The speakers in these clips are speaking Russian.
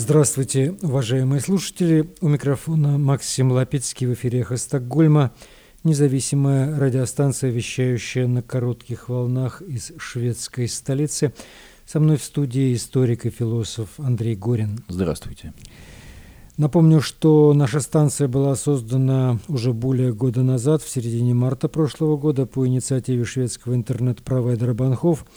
Здравствуйте, уважаемые слушатели. У микрофона Максим Лапецкий в эфире «Эхо Стокгольма». Независимая радиостанция, вещающая на коротких волнах из шведской столицы. Со мной в студии историк и философ Андрей Горин. Здравствуйте. Напомню, что наша станция была создана уже более года назад, в середине марта прошлого года, по инициативе шведского интернет-провайдера Банхов –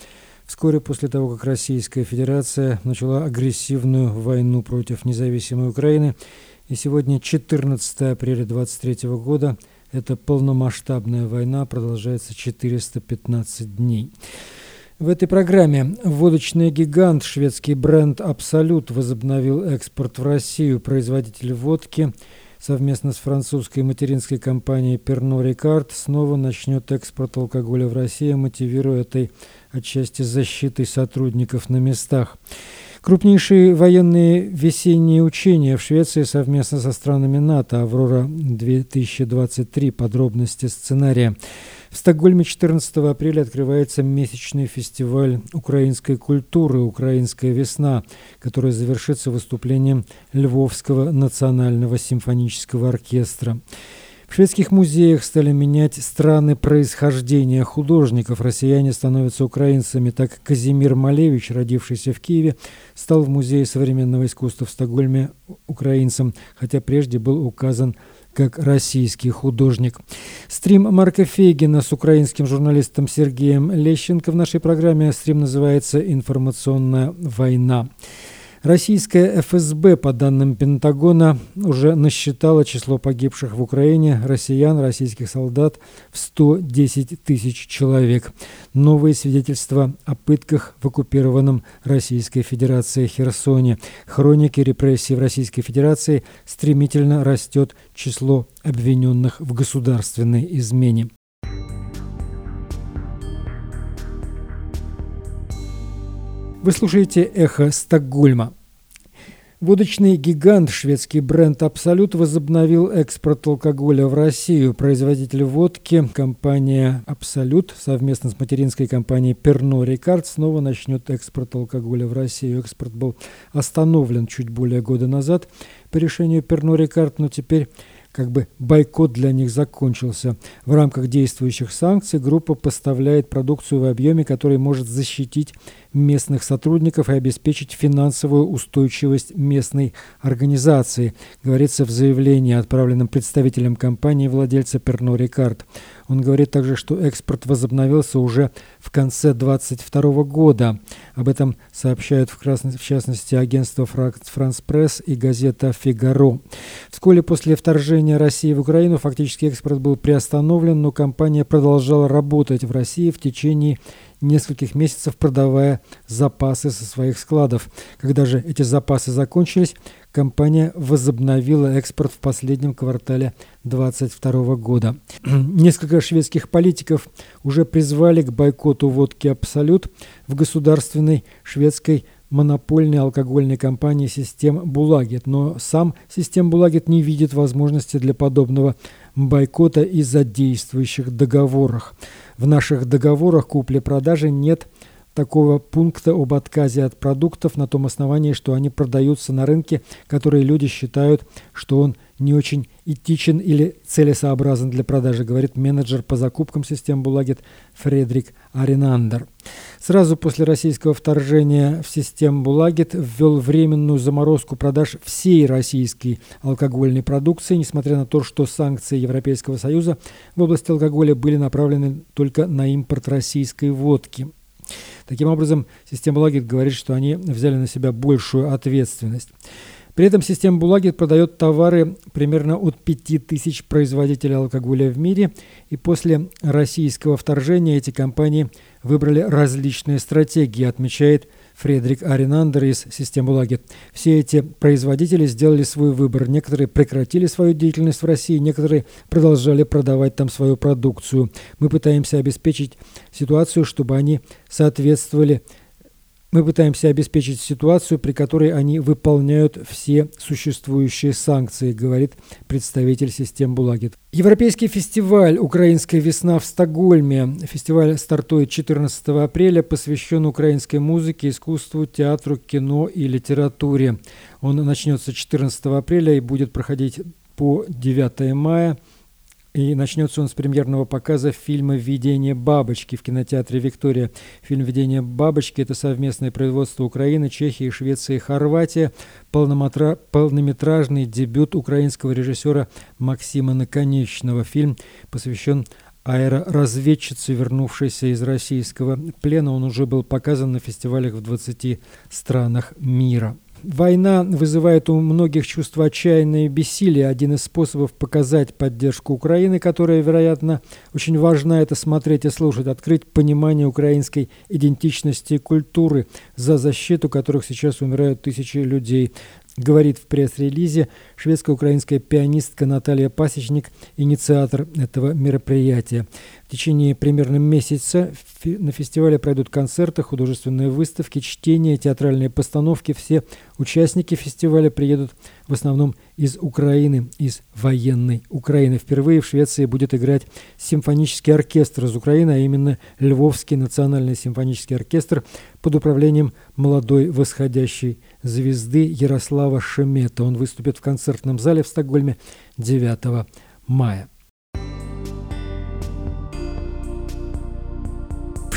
Вскоре после того, как Российская Федерация начала агрессивную войну против независимой Украины, и сегодня 14 апреля 23 года эта полномасштабная война продолжается 415 дней. В этой программе водочный гигант, шведский бренд «Абсолют» возобновил экспорт в Россию. Производитель водки – совместно с французской материнской компанией Pernod Ricard снова начнет экспорт алкоголя в Россию, мотивируя этой отчасти защитой сотрудников на местах. Крупнейшие военные весенние учения в Швеции совместно со странами НАТО «Аврора-2023». Подробности сценария. В Стокгольме 14 апреля открывается месячный фестиваль украинской культуры «Украинская весна», который завершится выступлением Львовского национального симфонического оркестра. В шведских музеях стали менять страны происхождения художников. Россияне становятся украинцами. Так Казимир Малевич, родившийся в Киеве, стал в Музее современного искусства в Стокгольме украинцем, хотя прежде был указан как российский художник. Стрим Марка Фейгина с украинским журналистом Сергеем Лещенко в нашей программе. Стрим называется «Информационная война». Российская ФСБ, по данным Пентагона, уже насчитала число погибших в Украине россиян, российских солдат в 110 тысяч человек. Новые свидетельства о пытках в оккупированном Российской Федерацией Херсоне. Хроники репрессий в Российской Федерации стремительно растет число обвиненных в государственной измене. Вы слушаете «Эхо Стокгольма». Водочный гигант, шведский бренд «Абсолют» возобновил экспорт алкоголя в Россию. Производитель водки, компания «Абсолют» совместно с материнской компанией «Перно Рикард» снова начнет экспорт алкоголя в Россию. Экспорт был остановлен чуть более года назад по решению «Перно Рикард», но теперь как бы бойкот для них закончился. В рамках действующих санкций группа поставляет продукцию в объеме, который может защитить местных сотрудников и обеспечить финансовую устойчивость местной организации, говорится в заявлении, отправленном представителем компании владельца Перно Рикард. Он говорит также, что экспорт возобновился уже в конце 2022 года. Об этом сообщают в, красной, в частности агентство «Франс Пресс» и газета «Фигаро». Вскоре после вторжения России в Украину фактически экспорт был приостановлен, но компания продолжала работать в России в течение нескольких месяцев продавая запасы со своих складов. Когда же эти запасы закончились, компания возобновила экспорт в последнем квартале 2022 года. Несколько шведских политиков уже призвали к бойкоту водки «Абсолют» в государственной шведской монопольной алкогольной компании «Систем Булагет», но сам «Систем Булагет» не видит возможности для подобного бойкота из-за действующих договорах. В наших договорах купли-продажи нет такого пункта об отказе от продуктов на том основании, что они продаются на рынке, которые люди считают, что он не очень этичен или целесообразен для продажи, говорит менеджер по закупкам систем Булагет Фредрик Аринандер. Сразу после российского вторжения в систему Булагет ввел временную заморозку продаж всей российской алкогольной продукции, несмотря на то, что санкции Европейского Союза в области алкоголя были направлены только на импорт российской водки. Таким образом, система Булагет говорит, что они взяли на себя большую ответственность. При этом система Булагет продает товары примерно от 5000 производителей алкоголя в мире, и после российского вторжения эти компании выбрали различные стратегии, отмечает Фредерик Аринандер из системы Булагет. Все эти производители сделали свой выбор. Некоторые прекратили свою деятельность в России, некоторые продолжали продавать там свою продукцию. Мы пытаемся обеспечить ситуацию, чтобы они соответствовали Мы пытаемся обеспечить ситуацию, при которой они выполняют все существующие санкции, говорит представитель систем Булагит. Европейский фестиваль «Украинская весна» в Стокгольме. Фестиваль стартует 14 апреля, посвящен украинской музыке, искусству, театру, кино и литературе. Он начнется 14 апреля и будет проходить по 9 мая. И начнется он с премьерного показа фильма «Видение бабочки» в кинотеатре «Виктория». Фильм «Видение бабочки» – это совместное производство Украины, Чехии, Швеции и Хорватии. Полнометражный дебют украинского режиссера Максима Наконечного. Фильм посвящен аэроразведчице, вернувшейся из российского плена. Он уже был показан на фестивалях в 20 странах мира. Война вызывает у многих чувство отчаяния и бессилия. Один из способов показать поддержку Украины, которая, вероятно, очень важна, это смотреть и слушать, открыть понимание украинской идентичности и культуры, за защиту которых сейчас умирают тысячи людей говорит в пресс-релизе шведско-украинская пианистка Наталья Пасечник, инициатор этого мероприятия. В течение примерно месяца на фестивале пройдут концерты, художественные выставки, чтения, театральные постановки. Все участники фестиваля приедут в основном из Украины, из военной Украины. Впервые в Швеции будет играть симфонический оркестр из Украины, а именно Львовский национальный симфонический оркестр под управлением молодой восходящей звезды Ярослава Шемета. Он выступит в концертном зале в Стокгольме 9 мая.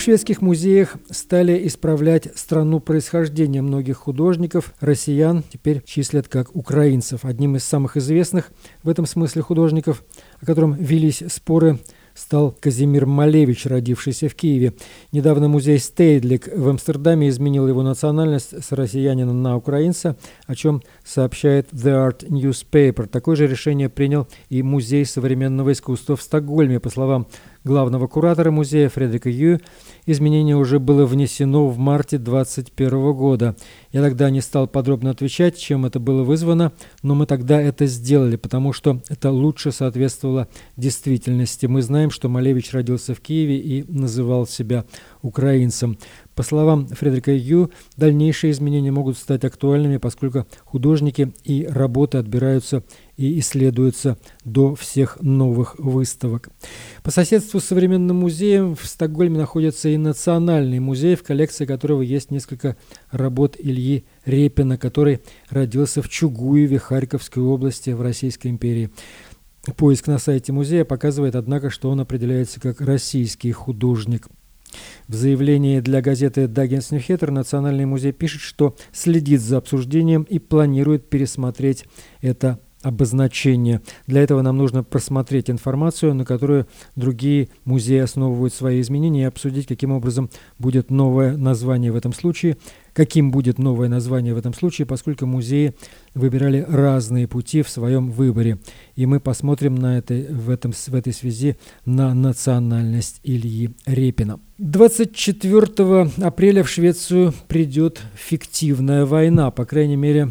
шведских музеях стали исправлять страну происхождения многих художников. Россиян теперь числят как украинцев. Одним из самых известных в этом смысле художников, о котором велись споры, стал Казимир Малевич, родившийся в Киеве. Недавно музей Стейдлик в Амстердаме изменил его национальность с россиянина на украинца, о чем сообщает The Art Newspaper. Такое же решение принял и Музей современного искусства в Стокгольме. По словам главного куратора музея Фредерика Ю, изменение уже было внесено в марте 2021 года. Я тогда не стал подробно отвечать, чем это было вызвано, но мы тогда это сделали, потому что это лучше соответствовало действительности. Мы знаем, что Малевич родился в Киеве и называл себя украинцем. По словам Фредерика Ю, дальнейшие изменения могут стать актуальными, поскольку художники и работы отбираются и исследуются до всех новых выставок. По соседству с современным музеем в Стокгольме находится и Национальный музей, в коллекции которого есть несколько работ Ильи Репина, который родился в Чугуеве Харьковской области в Российской империи. Поиск на сайте музея показывает, однако, что он определяется как российский художник. В заявлении для газеты «Даггинс Ньюхеттер» Национальный музей пишет, что следит за обсуждением и планирует пересмотреть это обозначение. Для этого нам нужно просмотреть информацию, на которую другие музеи основывают свои изменения, и обсудить, каким образом будет новое название в этом случае, каким будет новое название в этом случае, поскольку музеи выбирали разные пути в своем выборе. И мы посмотрим на это, в, этом, в этой связи на национальность Ильи Репина. 24 апреля в Швецию придет фиктивная война, по крайней мере,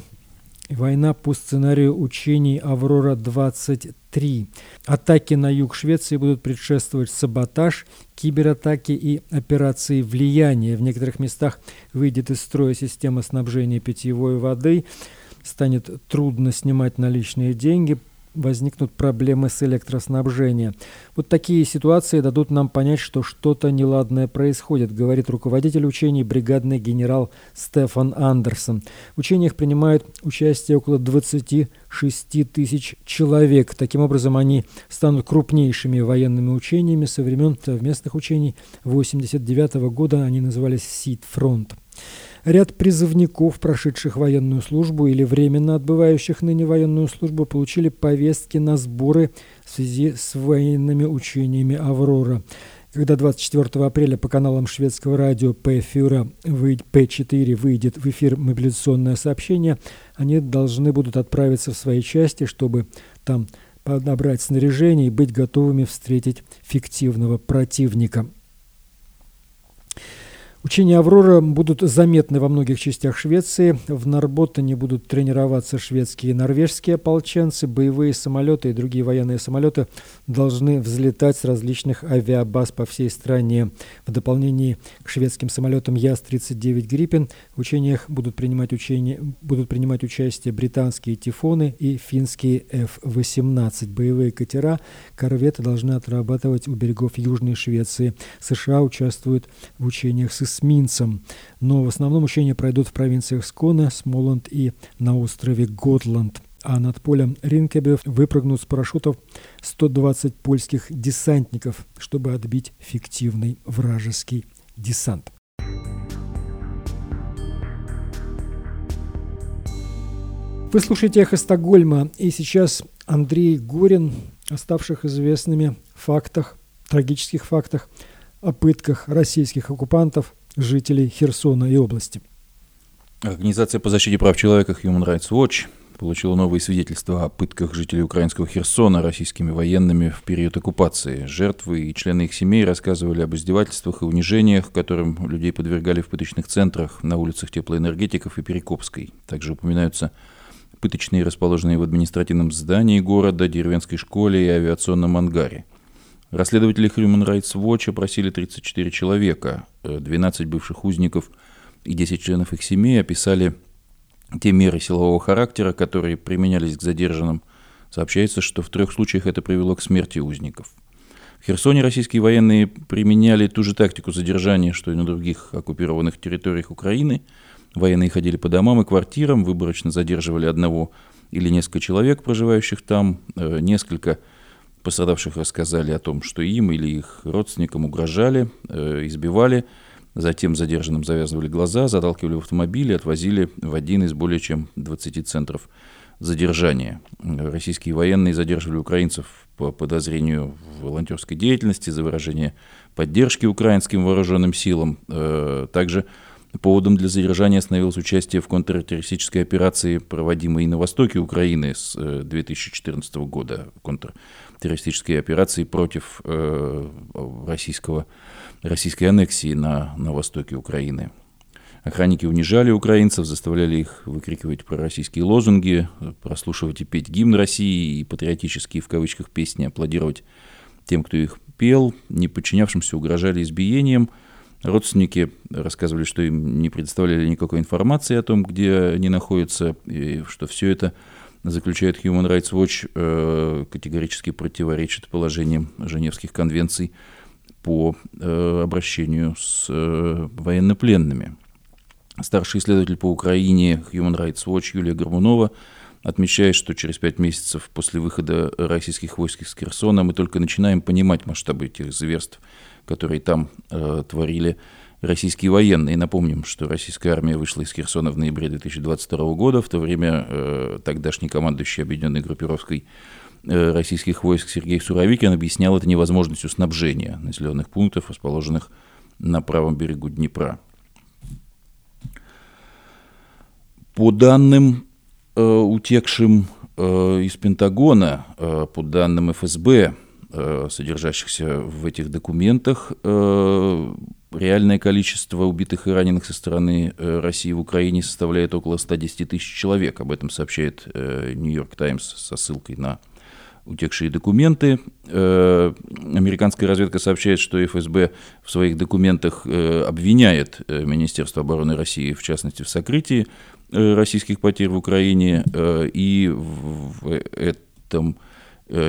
Война по сценарию учений «Аврора-23». Атаки на юг Швеции будут предшествовать саботаж, кибератаки и операции влияния. В некоторых местах выйдет из строя система снабжения питьевой водой, станет трудно снимать наличные деньги, возникнут проблемы с электроснабжением. Вот такие ситуации дадут нам понять, что что-то неладное происходит, говорит руководитель учений бригадный генерал Стефан Андерсон. В учениях принимают участие около 26 тысяч человек. Таким образом, они станут крупнейшими военными учениями со времен совместных учений 89 года. Они назывались «Сид-фронт». Ряд призывников, прошедших военную службу или временно отбывающих ныне военную службу, получили повестки на сборы в связи с военными учениями «Аврора». Когда 24 апреля по каналам шведского радио P4, P4 выйдет в эфир мобилизационное сообщение, они должны будут отправиться в свои части, чтобы там подобрать снаряжение и быть готовыми встретить фиктивного противника. Учения «Аврора» будут заметны во многих частях Швеции. В Нарботтене будут тренироваться шведские и норвежские ополченцы. Боевые самолеты и другие военные самолеты должны взлетать с различных авиабаз по всей стране. В дополнение к шведским самолетам ЯС-39 «Гриппен» в учениях будут принимать, учения, будут принимать участие британские «Тифоны» и финские F-18. Боевые катера, корветы должны отрабатывать у берегов Южной Швеции. США участвуют в учениях с эсминцем, но в основном учения пройдут в провинциях Скона, Смоланд и на острове Готланд. А над полем Ринкебе выпрыгнут с парашютов 120 польских десантников, чтобы отбить фиктивный вражеский десант. Вы слушаете «Эхо Стокгольма», и сейчас Андрей Горин, оставших известными фактах, трагических фактах о пытках российских оккупантов жителей Херсона и области. Организация по защите прав человека Human Rights Watch получила новые свидетельства о пытках жителей украинского Херсона российскими военными в период оккупации. Жертвы и члены их семей рассказывали об издевательствах и унижениях, которым людей подвергали в пыточных центрах на улицах теплоэнергетиков и Перекопской. Также упоминаются пыточные, расположенные в административном здании города, деревенской школе и авиационном ангаре. Расследователи Human Rights Watch опросили 34 человека, 12 э, бывших узников и 10 членов их семей описали те меры силового характера, которые применялись к задержанным. Сообщается, что в трех случаях это привело к смерти узников. В Херсоне российские военные применяли ту же тактику задержания, что и на других оккупированных территориях Украины. Военные ходили по домам и квартирам, выборочно задерживали одного или несколько человек, проживающих там, э, несколько Пострадавших рассказали о том, что им или их родственникам угрожали, э, избивали, затем задержанным завязывали глаза, заталкивали в автомобиль и отвозили в один из более чем 20 центров задержания. Российские военные задерживали украинцев по подозрению в волонтерской деятельности, за выражение поддержки украинским вооруженным силам. Э, также Поводом для задержания становилось участие в контртеррористической операции, проводимой на востоке Украины с 2014 э, года, контртеррористической операции против э, российского, российской аннексии на, на востоке Украины. Охранники унижали украинцев, заставляли их выкрикивать пророссийские лозунги, прослушивать и петь гимн России и патриотические в кавычках песни, аплодировать тем, кто их пел, не подчинявшимся угрожали избиением – Родственники рассказывали, что им не предоставляли никакой информации о том, где они находятся, и что все это заключает Human Rights Watch, э, категорически противоречит положениям Женевских конвенций по э, обращению с э, военнопленными. Старший исследователь по Украине Human Rights Watch Юлия Горбунова отмечает, что через пять месяцев после выхода российских войск из Херсона мы только начинаем понимать масштабы этих зверств – которые там э, творили российские военные. Напомним, что российская армия вышла из Херсона в ноябре 2022 года. В то время э, тогдашний командующий объединенной группировкой э, российских войск Сергей Суровикин объяснял это невозможностью снабжения населенных пунктов, расположенных на правом берегу Днепра. По данным э, утекшим э, из Пентагона, по данным ФСБ, содержащихся в этих документах. Э, реальное количество убитых и раненых со стороны э, России в Украине составляет около 110 тысяч человек. Об этом сообщает Нью-Йорк Таймс со ссылкой на утекшие документы. Американская разведка сообщает, что ФСБ в своих документах обвиняет Министерство обороны России, в частности, в сокрытии российских потерь в Украине. И в этом Э,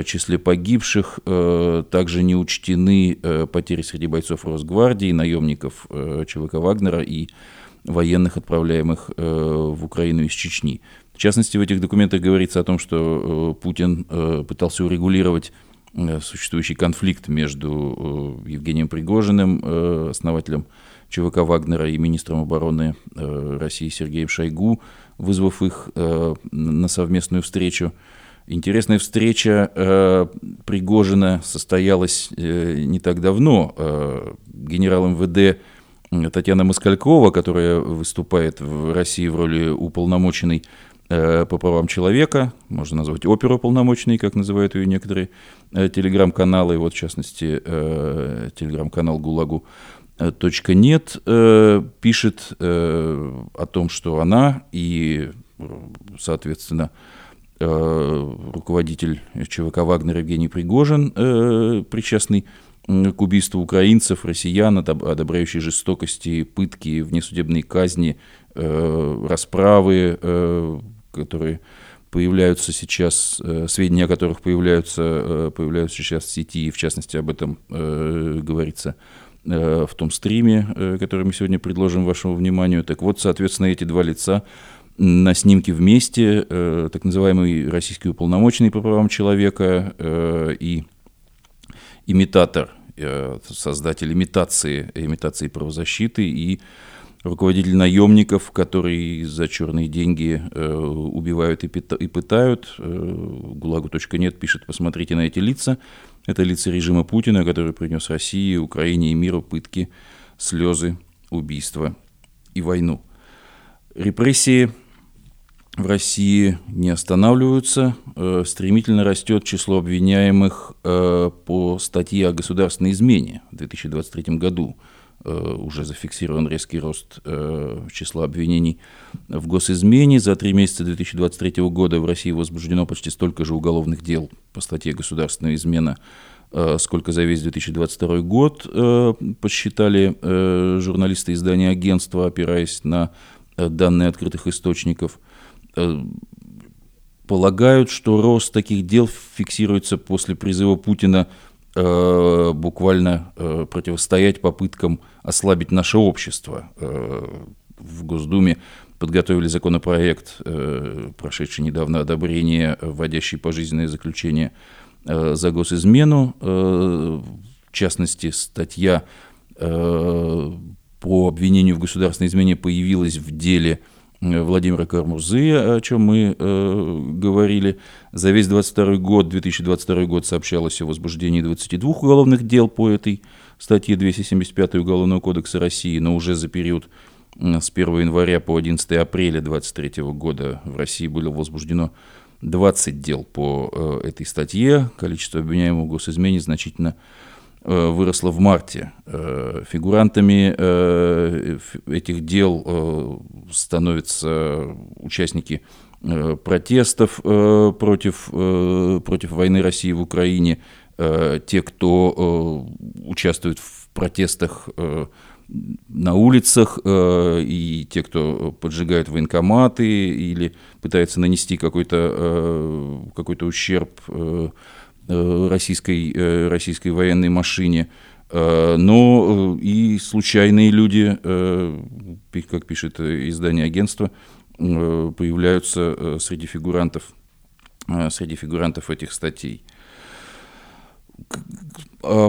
числе погибших э, также не учтены э, потери среди бойцов Росгвардии, наемников ЧВК Вагнера и военных, отправляемых в Украину из Чечни. В частности, в этих документах говорится о том, что Путин пытался урегулировать существующий конфликт между Евгением Пригожиным, основателем ЧВК Вагнера, и министром обороны России Сергеем Шойгу, вызвав их на совместную встречу. Интересная встреча э, Пригожина состоялась э, не так давно. Э, генерал МВД Татьяна Москалькова, которая выступает в России в роли уполномоченной э, по правам человека, можно назвать оперу полномочной, как называют ее некоторые э, телеграм-каналы, вот в частности э, телеграм-канал ГУЛАГу, нет э, пишет э, о том, что она и, соответственно, руководитель ЧВК «Вагнер» Евгений Пригожин, причастный к убийству украинцев, россиян, одобряющий жестокости, пытки, внесудебные казни, расправы, которые появляются сейчас, сведения о которых появляются, появляются сейчас в сети, и в частности об этом говорится Э, в том стриме, э, который мы сегодня предложим вашему вниманию. Так вот, соответственно, эти два лица на снимке вместе, э, так называемый российский уполномоченный по правам человека и имитатор, создатель имитации, имитации правозащиты и руководитель наемников, которые за черные деньги убивают и, пытают. Гулагу.нет пишет, посмотрите на эти лица. Это лица режима Путина, который принес России, Украине и миру пытки, слезы, убийства и войну. Репрессии в России не останавливаются. Э, стремительно растет число обвиняемых э, по статье о государственной измене в 2023 году. Э, уже зафиксирован резкий рост числа обвинений в госизмене. За три месяца 2023 года в России возбуждено почти столько же уголовных дел по статье «Государственная измена», сколько за весь 2022 год, посчитали журналисты издания агентства, опираясь на данные открытых источников. Полагают, что рост таких дел фиксируется после призыва Путина Э, буквально э, противостоять попыткам ослабить наше общество. Э, в Госдуме подготовили законопроект, прошедший недавно одобрение, вводящий пожизненное заключение за госизмену. В частности, статья по обвинению в государственной измене появилась в деле Владимира Кармурзы, о чем мы э, говорили. За весь 22 год, 2022 год сообщалось о возбуждении 22 уголовных дел по этой статье 275 Уголовного кодекса России, но уже за период с 1 января по 11 апреля 2023 года в России было возбуждено 20 дел по э, этой статье. Количество обвиняемых в госизмене значительно Э, выросла в марте. Э, фигурантами э, этих дел становятся участники протестов против, против войны России в Украине, те, кто участвует в протестах на улицах, и те, кто поджигают военкоматы или пытается нанести какой-то какой ущерб Э, российской, э, российской военной машине, э, но и случайные люди, как пишет издание агентства, появляются среди фигурантов, среди фигурантов этих статей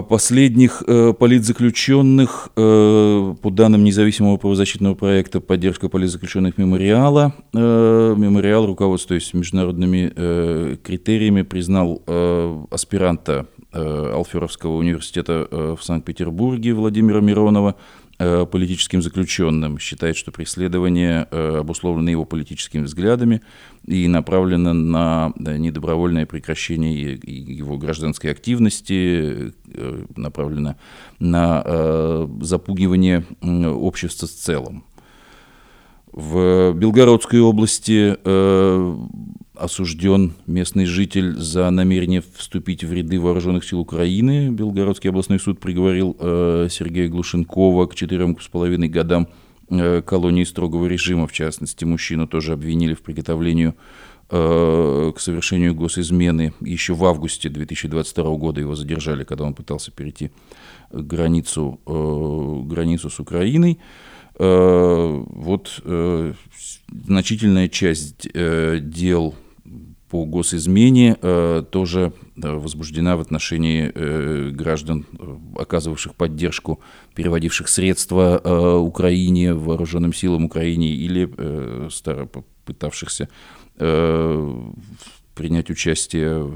последних э, политзаключенных, э, по данным независимого правозащитного проекта «Поддержка политзаключенных мемориала», э, мемориал, руководствуясь международными э, критериями, признал э, аспиранта э, Алферовского университета э, в Санкт-Петербурге Владимира Миронова. Э, политическим заключенным, считает, что преследование э, обусловлено его политическими взглядами и направлено на недобровольное прекращение его гражданской активности, э, направлено на запугивание общества в целом. В Белгородской области осужден местный житель за намерение вступить в ряды вооруженных сил Украины. Белгородский областной суд приговорил э, Сергея Глушенкова к четырем с половиной годам э, колонии строгого режима. В частности, мужчину тоже обвинили в приготовлении э, к совершению госизмены. Еще в августе 2022 года его задержали, когда он пытался перейти границу, э, границу с Украиной. Э, вот э, значительная часть э, дел по госизмене э, тоже э, возбуждена в отношении э, граждан, э, оказывавших поддержку, переводивших средства э, Украине, вооруженным силам Украине или э, старо пытавшихся э, принять участие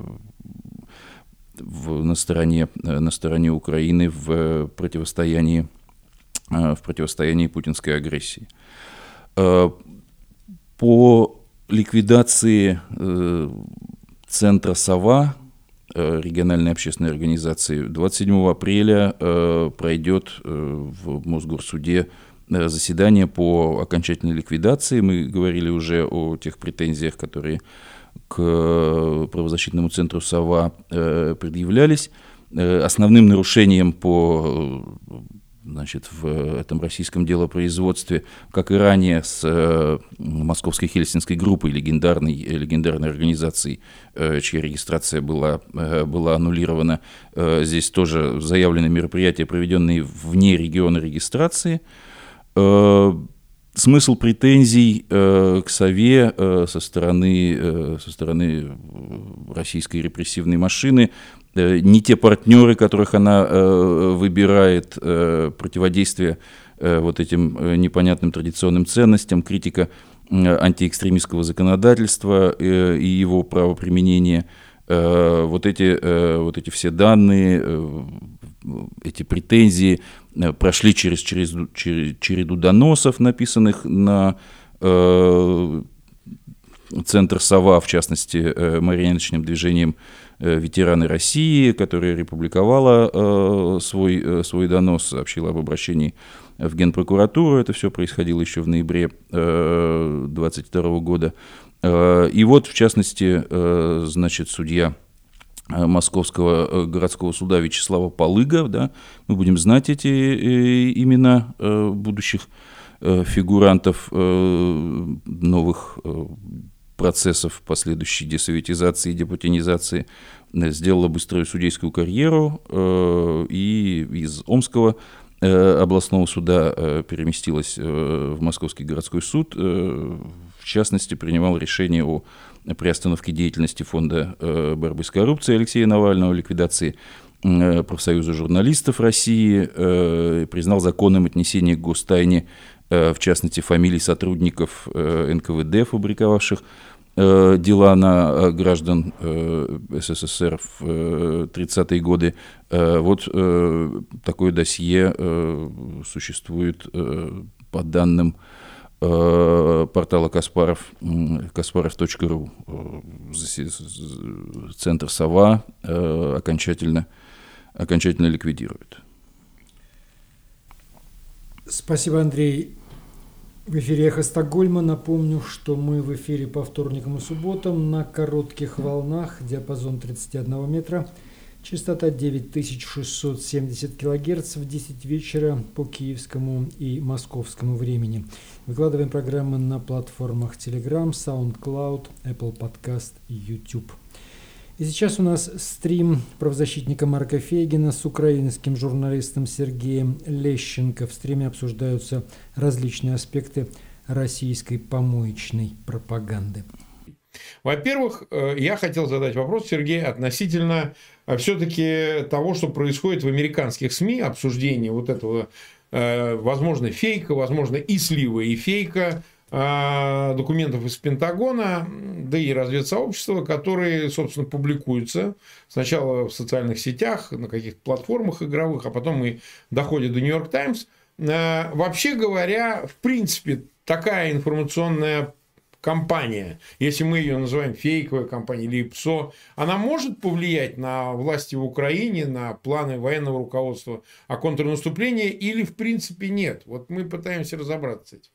в, на, стороне, на стороне Украины в противостоянии, в противостоянии путинской агрессии. По ликвидации э, центра «Сова» региональной общественной организации. 27 апреля пройдет в Мосгорсуде заседание по окончательной ликвидации. Мы говорили уже о тех претензиях, которые к правозащитному центру «Сова» предъявлялись. Основным нарушением по значит, в этом российском делопроизводстве, как и ранее с э, Московской Хельсинской группой, легендарной, легендарной организацией, э, чья регистрация была, э, была аннулирована. Э, здесь тоже заявлены мероприятия, проведенные вне региона регистрации. Э, смысл претензий э, к Сове э, со, стороны, э, со стороны российской репрессивной машины Э, не те партнеры, которых она э, выбирает, э, противодействие вот этим непонятным традиционным ценностям, критика антиэкстремистского законодательства и его правоприменения. Вот эти, вот эти все данные, эти претензии прошли через, через, через череду доносов, написанных на Центр «Сова», в частности, Марианочным движением Э, ветераны России, которая републиковала э, свой, э, свой донос, сообщила об обращении в Генпрокуратуру. Это все происходило еще в ноябре 2022 года. И вот, в частности, значит, судья Московского городского суда Вячеслава Полыга, да, мы будем знать эти имена будущих фигурантов новых процессов последующей десоветизации и депутинизации, э, сделала быструю судейскую карьеру э, и из Омского э, областного суда переместилась в Московский городской суд. В частности, принимал решение о приостановке деятельности Фонда борьбы с коррупцией Алексея Навального, ликвидации профсоюза журналистов России, признал законным отнесение к гостайне, в частности, фамилий сотрудников НКВД, фабриковавших дела на э, граждан э, СССР в 30-е годы. Вот такое досье существует по данным портала Каспаров, kasparov.ru. Центр «Сова» окончательно, окончательно ликвидирует. Спасибо, Андрей. В эфире «Эхо Стокгольма». Напомню, что мы в эфире по вторникам и субботам на коротких волнах, диапазон 31 метра, частота 9670 кГц в 10 вечера по киевскому и московскому времени. Выкладываем программы на платформах Telegram, SoundCloud, Apple Podcast YouTube. И сейчас у нас стрим правозащитника Марка Фейгина с украинским журналистом Сергеем Лещенко. В стриме обсуждаются различные аспекты российской помоечной пропаганды. Во-первых, э, я хотел задать вопрос, Сергей, относительно э, все-таки того, что происходит в американских СМИ, обсуждение вот этого, э, возможно, фейка, возможно, и слива, и фейка документов из Пентагона, да и разведсообщества, которые, собственно, публикуются сначала в социальных сетях, на каких-то платформах игровых, а потом и доходят до Нью-Йорк Таймс. А, вообще говоря, в принципе, такая информационная компания, если мы ее называем фейковая компания или ПСО, она может повлиять на власти в Украине, на планы военного руководства о контрнаступлении или в принципе нет? Вот мы пытаемся разобраться с этим.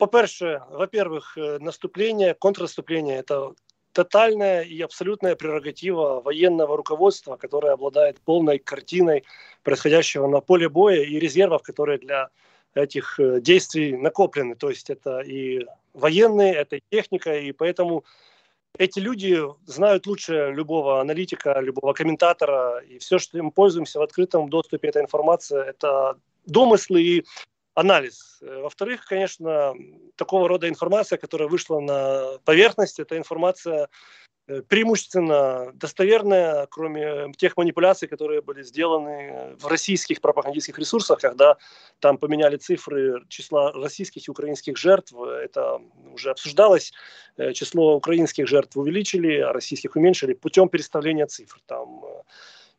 По-перше, во-первых, э, наступление, контрнаступление – это тотальная и абсолютная прерогатива военного руководства, которое обладает полной картиной происходящего на поле боя и резервов, которые для этих э, действий накоплены. То есть это и военные, это и техника, и поэтому эти люди знают лучше любого аналитика, любого комментатора, и все, что мы пользуемся в открытом доступе, эта информация, это домыслы и анализ. Э, во-вторых, конечно, такого рода информация, которая вышла на поверхность, это информация э, преимущественно достоверная, кроме тех манипуляций, которые были сделаны в российских пропагандистских ресурсах, когда там поменяли цифры числа российских и украинских жертв. Это уже обсуждалось. Э, число украинских жертв увеличили, а российских уменьшили путем переставления цифр. Там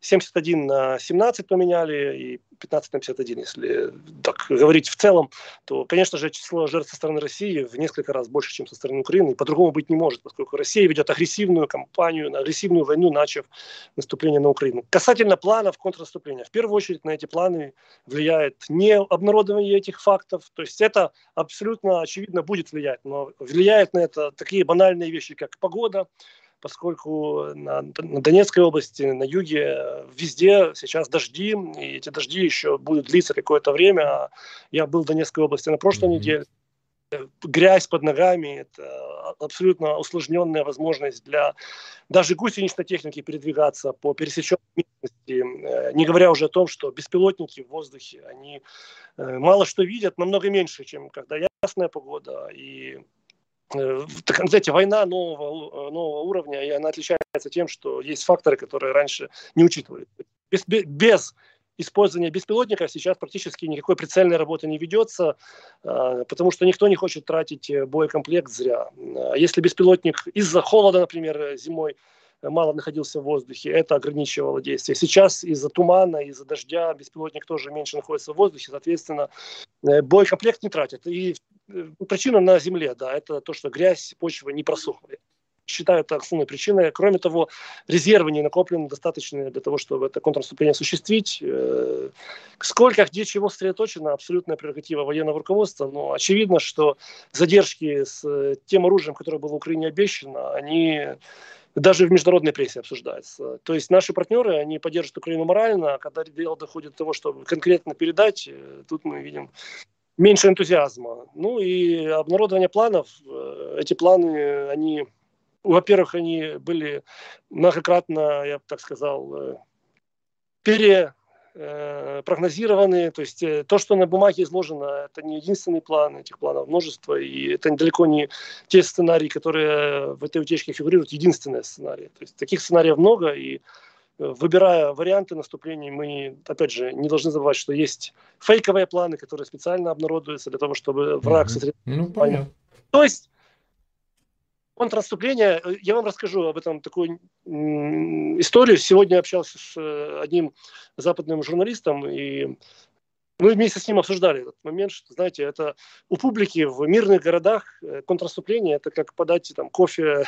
71 на 17 поменяли и 15 на 51, если так говорить в целом, то, конечно же, число жертв со стороны России в несколько раз больше, чем со стороны Украины. И по-другому быть не может, поскольку Россия ведет агрессивную кампанию, агрессивную войну, начав наступление на Украину. Касательно планов контрнаступления. В первую очередь на эти планы влияет не обнародование этих фактов. То есть это абсолютно очевидно будет влиять. Но влияет на это такие банальные вещи, как погода, поскольку на, на Донецкой области, на юге, везде сейчас дожди, и эти дожди еще будут длиться какое-то время. Я был в Донецкой области на прошлой mm-hmm. неделе. Грязь под ногами – это абсолютно усложненная возможность для даже гусеничной техники передвигаться по пересеченной местности. Э, не говоря уже о том, что беспилотники в воздухе, они э, мало что видят, намного меньше, чем когда ясная погода. И Э, знаете, война нового, э, нового уровня, и она отличается тем, что есть факторы, которые раньше не учитывали. Без, без использования беспилотников сейчас практически никакой прицельной работы не ведется, э, потому что никто не хочет тратить боекомплект зря. Если беспилотник из-за холода, например, зимой мало находился в воздухе, это ограничивало действие. Сейчас из-за тумана, из-за дождя беспилотник тоже меньше находится в воздухе, соответственно, боекомплект не тратят. И Э, причина на земле, да, это то, что грязь, почва не просохла. Считаю это основной причиной. Кроме того, резервы не накоплены достаточно для того, чтобы это контрнаступление осуществить. Э, сколько, где, чего сосредоточено, абсолютная прерогатива военного руководства. Но очевидно, что задержки с э, тем оружием, которое было Украине обещано, они даже в международной прессе обсуждаются. То есть наши партнеры, они поддерживают Украину морально, а когда дело доходит до того, чтобы конкретно передать, тут мы видим меньше энтузиазма. Ну и обнародование планов. Э, эти планы, они, во-первых, они были многократно, я бы так сказал, э, пере э, прогнозированы, то есть то, что на бумаге изложено, это не единственный план, этих планов множество, и это далеко не те сценарии, которые в этой утечке фигурируют, единственные сценарии. То есть таких сценариев много, и выбирая варианты наступлений, мы, опять же, не должны забывать, что есть фейковые планы, которые специально обнародуются для того, чтобы враг mm-hmm. Ну, понятно. То есть контрнаступление, э, я вам расскажу об этом такую историю. Сегодня общался с э, одним западным журналистом, и мы вместе с ним обсуждали этот момент, что, знаете, это у публики в мирных городах э, контрнаступление – это как подать там, кофе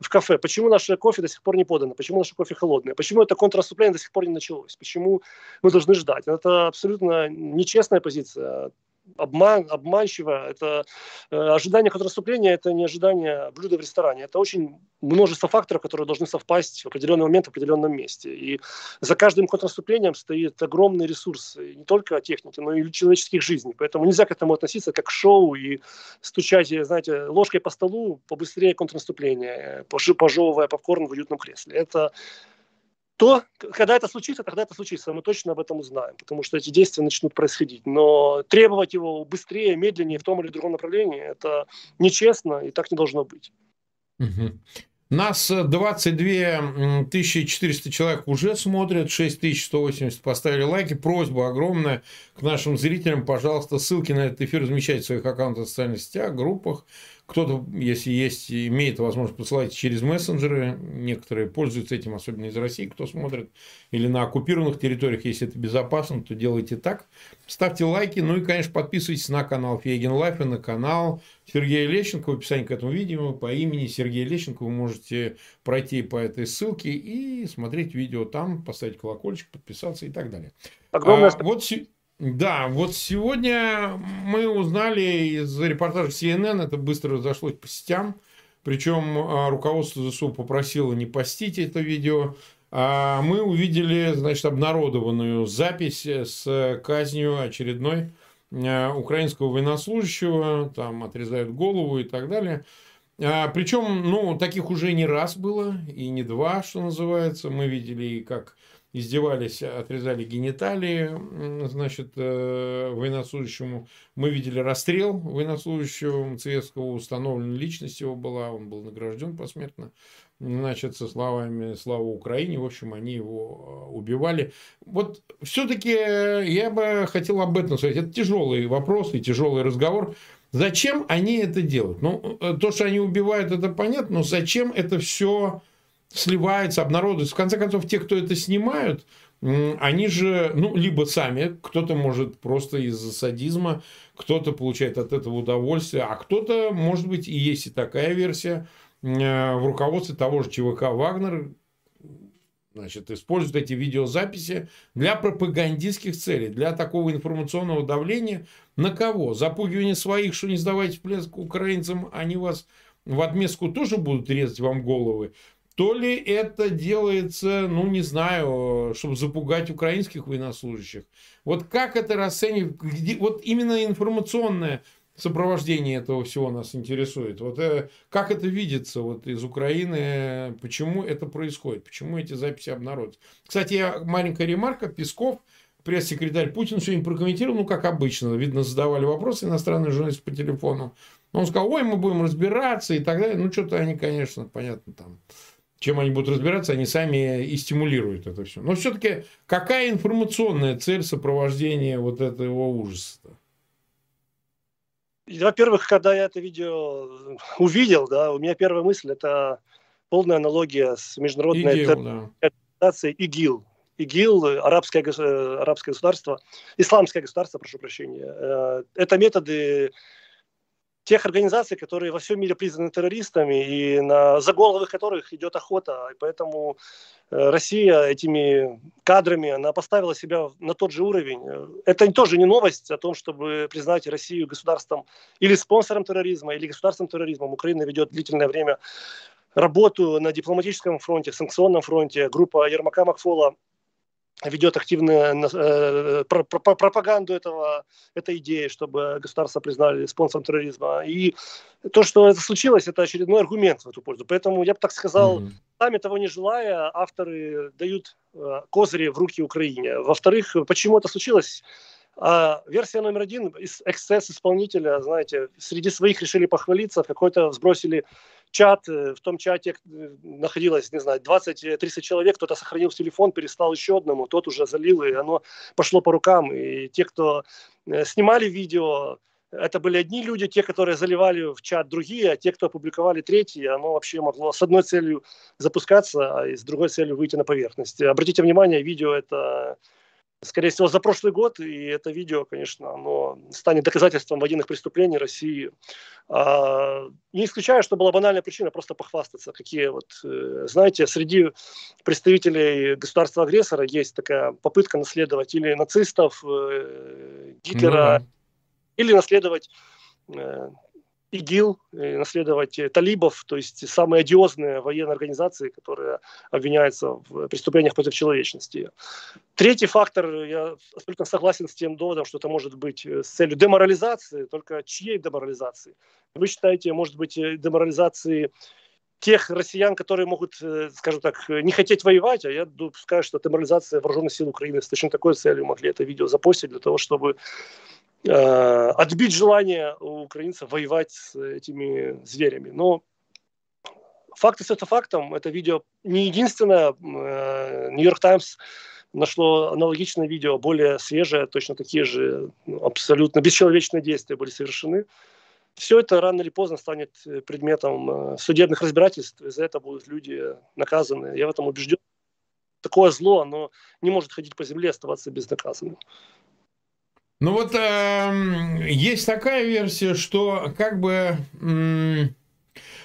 в кафе. Почему наше кофе до сих пор не подано? Почему наше кофе холодное? Почему это контрнаступление до сих пор не началось? Почему мы должны ждать? Это абсолютно нечестная позиция обман, обманчиво. Это э, ожидание контрнаступления, это не ожидание блюда в ресторане. Это очень множество факторов, которые должны совпасть в определенный момент в определенном месте. И за каждым контрнаступлением стоит огромный ресурс не только техники, но и человеческих жизней. Поэтому нельзя к этому относиться как к шоу и стучать, знаете, ложкой по столу побыстрее контрнаступления, пожевывая попкорн в уютном кресле. Это то, когда это случится, тогда это случится. Мы точно об этом узнаем, потому что эти действия начнут происходить. Но требовать его быстрее, медленнее в том или другом направлении, это нечестно и так не должно быть. Угу. Нас 22 400 человек уже смотрят, 6180 поставили лайки. Просьба огромная к нашим зрителям, пожалуйста, ссылки на этот эфир размещайте в своих аккаунтах в социальных сетях, группах. Кто-то, если есть, имеет возможность посылать через мессенджеры. Некоторые пользуются этим, особенно из России, кто смотрит. Или на оккупированных территориях, если это безопасно, то делайте так. Ставьте лайки. Ну и, конечно, подписывайтесь на канал Фейгин Live и на канал Сергея Лещенко. В описании к этому видео по имени Сергея Лещенко вы можете пройти по этой ссылке и смотреть видео там, поставить колокольчик, подписаться и так далее. Огромное а, вот да, вот сегодня мы узнали из репортажа CNN, это быстро разошлось по сетям, причем а, руководство ЗСУ попросило не постить это видео, а мы увидели, значит, обнародованную запись с казнью очередной а, украинского военнослужащего, там отрезают голову и так далее. А, причем, ну, таких уже не раз было, и не два, что называется. Мы видели, как издевались, отрезали гениталии, значит, э, военнослужащему. Мы видели расстрел военнослужащего Цветского, установлена личность его была, он был награжден посмертно, значит, со словами «Слава Украине», в общем, они его э, убивали. Вот все-таки я бы хотел об этом сказать. Это тяжелый вопрос и тяжелый разговор. Зачем они это делают? Ну, э, то, что они убивают, это понятно, но зачем это все сливается, обнародуется. В конце концов, те, кто это снимают, они же, ну, либо сами, кто-то может просто из-за садизма, кто-то получает от этого удовольствие, а кто-то, может быть, и есть и такая версия, э, в руководстве того же ЧВК «Вагнер», значит, используют эти видеозаписи для пропагандистских целей, для такого информационного давления на кого? Запугивание своих, что не сдавайте в плен украинцам, они вас в отместку тоже будут резать вам головы то ли это делается, ну, не знаю, чтобы запугать украинских военнослужащих. Вот как это расценивать? Вот именно информационное сопровождение этого всего нас интересует. Вот э, как это видится вот из Украины, почему это происходит, почему эти записи обнародуются. Кстати, я, маленькая ремарка, Песков, пресс-секретарь Путин сегодня прокомментировал, ну, как обычно, видно, задавали вопросы иностранные журналисты по телефону. Он сказал, ой, мы будем разбираться и так далее. Ну, что-то они, конечно, понятно, там чем они будут разбираться, они сами и стимулируют это все. Но все-таки какая информационная цель сопровождения вот этого ужаса? Во-первых, когда я это видео увидел, да, у меня первая мысль это полная аналогия с международной ИГИЛ, да. ИГИЛ. ИГИЛ, арабское, арабское государство, исламское государство, прошу прощения. Э, это методы тех организаций, которые во всем мире признаны террористами и на, за головы которых идет охота. И поэтому э, Россия этими кадрами, она поставила себя на тот же уровень. Это тоже не новость о том, чтобы признать Россию государством или спонсором терроризма, или государством терроризма. Украина ведет длительное время работу на дипломатическом фронте, санкционном фронте. Группа Ермака Макфола ведет активную э, пропаганду этого, этой идеи, чтобы государство признали спонсором терроризма. И то, что это случилось, это очередной аргумент в эту пользу. Поэтому я бы так сказал, mm-hmm. сами того не желая, авторы дают э, козыри в руки Украине. Во-вторых, почему это случилось? А версия номер один, эксцесс исполнителя, знаете, среди своих решили похвалиться, в какой-то сбросили чат, э, в том чате э, находилось, не знаю, 20-30 человек, кто-то сохранил телефон, перестал еще одному, тот уже залил, и оно пошло по рукам. И те, кто э, снимали видео, это были одни люди, те, которые заливали в чат другие, а те, кто опубликовали третьи, оно вообще могло с одной целью запускаться, а с другой целью выйти на поверхность. Обратите внимание, видео это скорее всего, за прошлый год, и это видео, конечно, оно станет доказательством военных преступлений России. А, не исключаю, что была банальная причина просто похвастаться, какие вот, э, знаете, среди представителей государства-агрессора есть такая попытка наследовать или нацистов, э, Гитлера, ну, да. или наследовать э, ИГИЛ, наследовать талибов, то есть самые одиозные военные организации, которые обвиняются в преступлениях против человечности. Третий фактор, я абсолютно согласен с тем доводом, что это может быть э, с целью деморализации, только чьей деморализации? Вы считаете, может быть, э, деморализации тех россиян, которые могут, э, скажем так, не хотеть воевать, а я допускаю, что деморализация вооруженных сил Украины с точно такой целью могли это видео запостить для того, чтобы Э, отбить желание у украинцев воевать с этими зверями. Но факт остается фактом. Это видео не единственное. Нью-Йорк Таймс нашло аналогичное видео, более свежее, точно такие же ну, абсолютно бесчеловечные действия были совершены. Все это рано или поздно станет предметом э, судебных разбирательств, и за это будут люди наказаны. Я в этом убежден. Такое зло, оно не может ходить по земле и оставаться безнаказанным. Ну вот э, есть такая версия, что как бы э,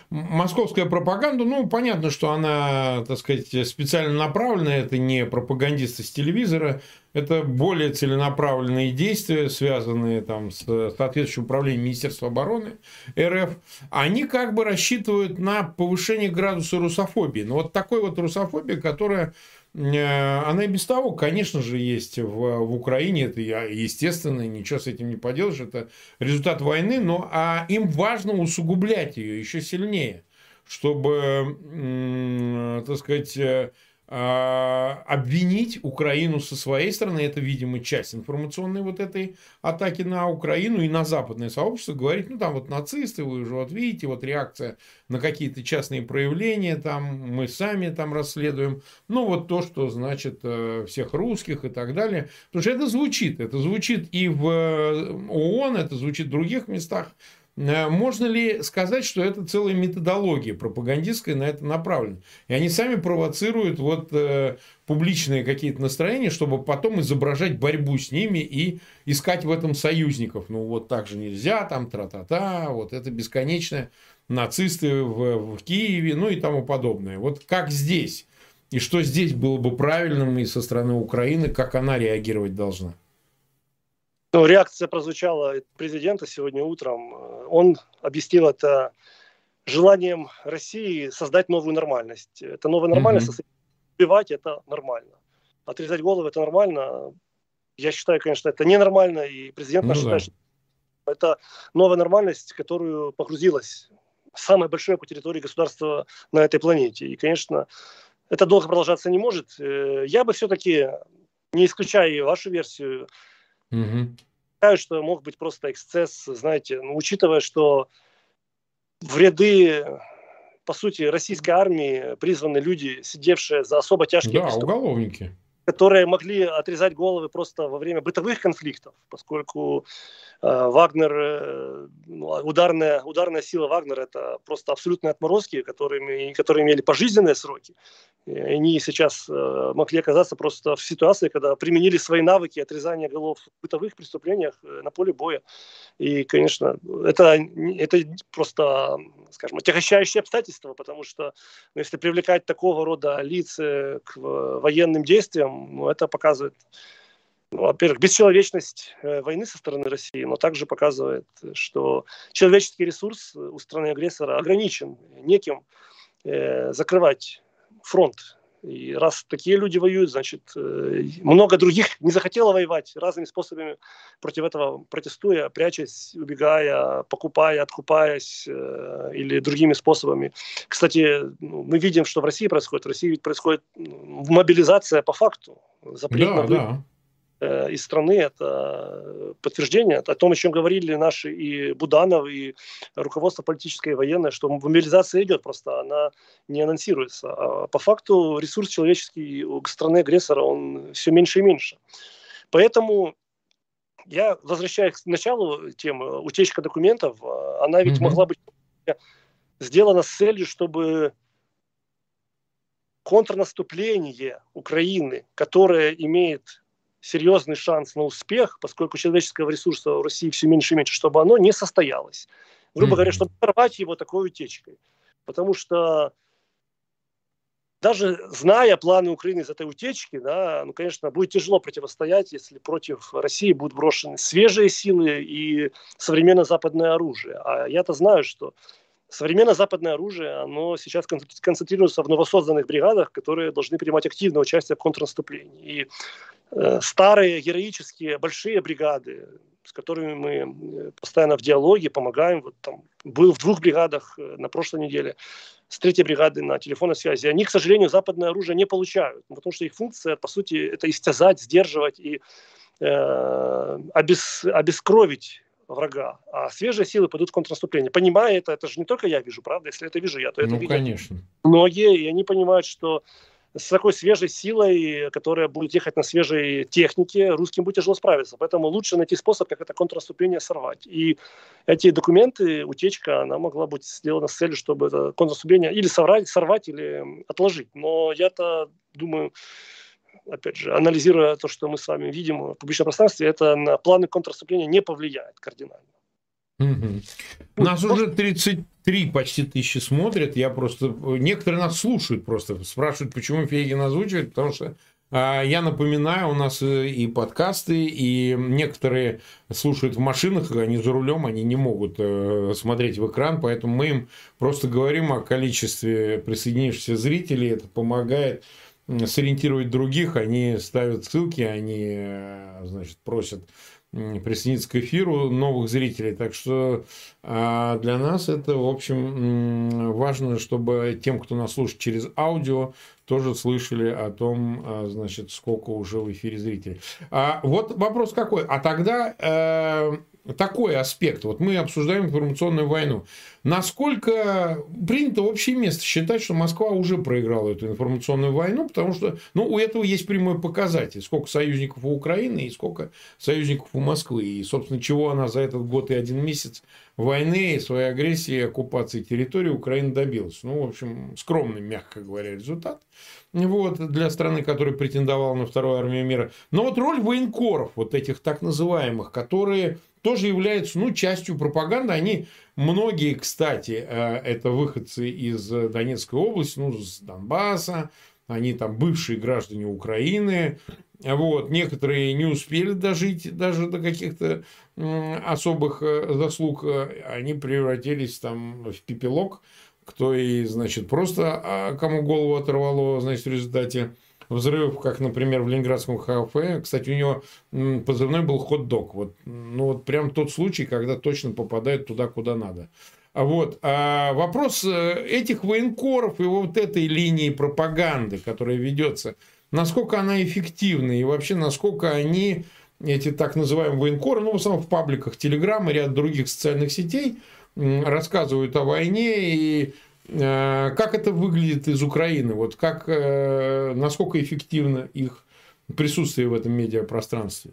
московская пропаганда, ну понятно, что она, так сказать, специально направлена, это не пропагандисты с телевизора, это более целенаправленные действия, связанные там с соответствующим управлением Министерства обороны РФ, они как бы рассчитывают на повышение градуса русофобии. Но ну, вот такой вот русофобия, которая она и без того, конечно же, есть в, в Украине, это естественно, ничего с этим не поделаешь, это результат войны, но а им важно усугублять ее еще сильнее, чтобы, так сказать, э, обвинить Украину со своей стороны, это, видимо, часть информационной вот этой атаки на Украину и на западное сообщество, говорить, ну, там вот нацисты, вы уже вот видите, вот реакция на какие-то частные проявления, там мы сами там расследуем, ну, вот то, что значит э, всех русских и так далее, потому что это звучит, это звучит и в э, ООН, это звучит в других местах, можно ли сказать, что это целая методология пропагандистская на это направлена? И они сами провоцируют вот э, публичные какие-то настроения, чтобы потом изображать борьбу с ними и искать в этом союзников. Ну, вот так же нельзя, там тра-та-та, вот это бесконечное нацисты в, в Киеве, ну и тому подобное. Вот как здесь? И что здесь было бы правильным и со стороны Украины, как она реагировать должна? Ну, реакция прозвучала президента сегодня утром. Он объяснил это желанием России создать новую нормальность. Это новая нормальность, mm-hmm. убивать это нормально. Отрезать голову это нормально. Я считаю, конечно, это ненормально, и президент ну, считает, да. что это новая нормальность, которую погрузилась самое большое по территории государства на этой планете. И, конечно, это долго продолжаться не может. Э, я бы все-таки, не исключая вашу версию, угу. считаю, что мог быть просто эксцесс, знаете, ну, учитывая, что в ряды, по сути, российской армии призваны люди, сидевшие за особо тяжкие да, уголовники которые могли отрезать головы просто во время бытовых конфликтов, поскольку э, Вагнер, э, ну, ударная, ударная сила Вагнера это просто абсолютные отморозки, которые, которые имели пожизненные сроки. Они сейчас э, могли оказаться просто в ситуации, когда применили свои навыки отрезания голов в бытовых преступлениях э, на поле боя. И, конечно, это, это просто, скажем, отягощающее обстоятельство, потому что ну, если привлекать такого рода лиц э, к военным действиям, ну, это показывает, ну, во-первых, бесчеловечность э, войны со стороны России, но также показывает, что человеческий ресурс у страны-агрессора ограничен неким э, закрывать фронт и раз такие люди воюют, значит, э, много других не захотело воевать разными способами против этого протестуя, прячась, убегая, покупая, откупаясь э, или другими способами. Кстати, ну, мы видим, что в России происходит. В России происходит мобилизация по факту. Запрет да, на да. Э, из страны. Это подтверждение о том, о чем говорили наши и Буданов, и руководство политическое и военное, что мобилизация идет, просто она не анонсируется. А по факту ресурс человеческий у страны-агрессора, он все меньше и меньше. Поэтому я возвращаюсь к началу темы, утечка документов, она ведь mm-hmm. могла быть сделана с целью, чтобы контрнаступление Украины, которое имеет серьезный шанс на успех, поскольку человеческого ресурса в России все меньше и меньше, чтобы оно не состоялось. Грубо mm-hmm. говоря, чтобы порвать его такой утечкой. Потому что даже зная планы Украины из этой утечки, да, ну, конечно, будет тяжело противостоять, если против России будут брошены свежие силы и современное западное оружие. А я-то знаю, что современное западное оружие, оно сейчас концентрируется в новосозданных бригадах, которые должны принимать активное участие в контрнаступлении. И старые героические большие бригады, с которыми мы э, постоянно в диалоге, помогаем. Вот там был в двух бригадах э, на прошлой неделе, с третьей бригады на телефонной связи. Они, к сожалению, западное оружие не получают, потому что их функция, по сути, это истязать, сдерживать и э, обес, обескровить врага, а свежие силы пойдут в контрнаступление. Понимая это, это же не только я вижу, правда? Если это вижу я, то это ну, видят конечно. многие, и они понимают, что с такой свежей силой, которая будет ехать на свежей технике, русским будет тяжело справиться. Поэтому лучше найти способ, как это контрнаступление сорвать. И эти документы, утечка, она могла быть сделана с целью, чтобы это контрнаступление или сорвать, сорвать или отложить. Но я-то думаю, опять же, анализируя то, что мы с вами видим в публичном пространстве, это на планы контрнаступления не повлияет кардинально. Угу. Нас уже 33 почти тысячи смотрят. Я просто... Некоторые нас слушают просто. Спрашивают, почему Фейгин озвучивает. Потому что а, я напоминаю, у нас э, и подкасты, и некоторые слушают в машинах, они за рулем, они не могут э, смотреть в экран, поэтому мы им просто говорим о количестве присоединившихся зрителей, это помогает сориентировать других, они ставят ссылки, они, э, значит, просят присоединиться к эфиру новых зрителей. Так что а, для нас это, в общем, важно, чтобы тем, кто нас слушает через аудио, тоже слышали о том, а, значит, сколько уже в эфире зрителей. А вот вопрос какой. А тогда э, такой аспект. Вот мы обсуждаем информационную войну. Насколько принято общее место считать, что Москва уже проиграла эту информационную войну, потому что ну, у этого есть прямой показатель. Сколько союзников у Украины и сколько союзников у Москвы. И, собственно, чего она за этот год и один месяц войны, и своей агрессии и оккупации территории Украины добилась. Ну, в общем, скромный, мягко говоря, результат вот, для страны, которая претендовала на вторую армию мира. Но вот роль военкоров, вот этих так называемых, которые тоже являются ну, частью пропаганды. Они, многие, кстати, э, это выходцы из Донецкой области, ну, с Донбасса, они там бывшие граждане Украины. Вот. Некоторые не успели дожить даже до каких-то особых э, заслуг. Они превратились там в пепелок. Кто и, значит, просто а, кому голову оторвало, значит, в результате взрывов, как, например, в Ленинградском ХФ. Кстати, у него позывной был хот-дог. Вот, ну, вот прям тот случай, когда точно попадает туда, куда надо. А вот. А вопрос э, этих военкоров и вот этой линии пропаганды, которая ведется, насколько она эффективна и вообще насколько они, эти так называемые военкоры, ну, в основном в пабликах Телеграм и ряд других социальных сетей, рассказывают о войне и как это выглядит из Украины? Вот как, э, насколько эффективно их присутствие в этом медиапространстве?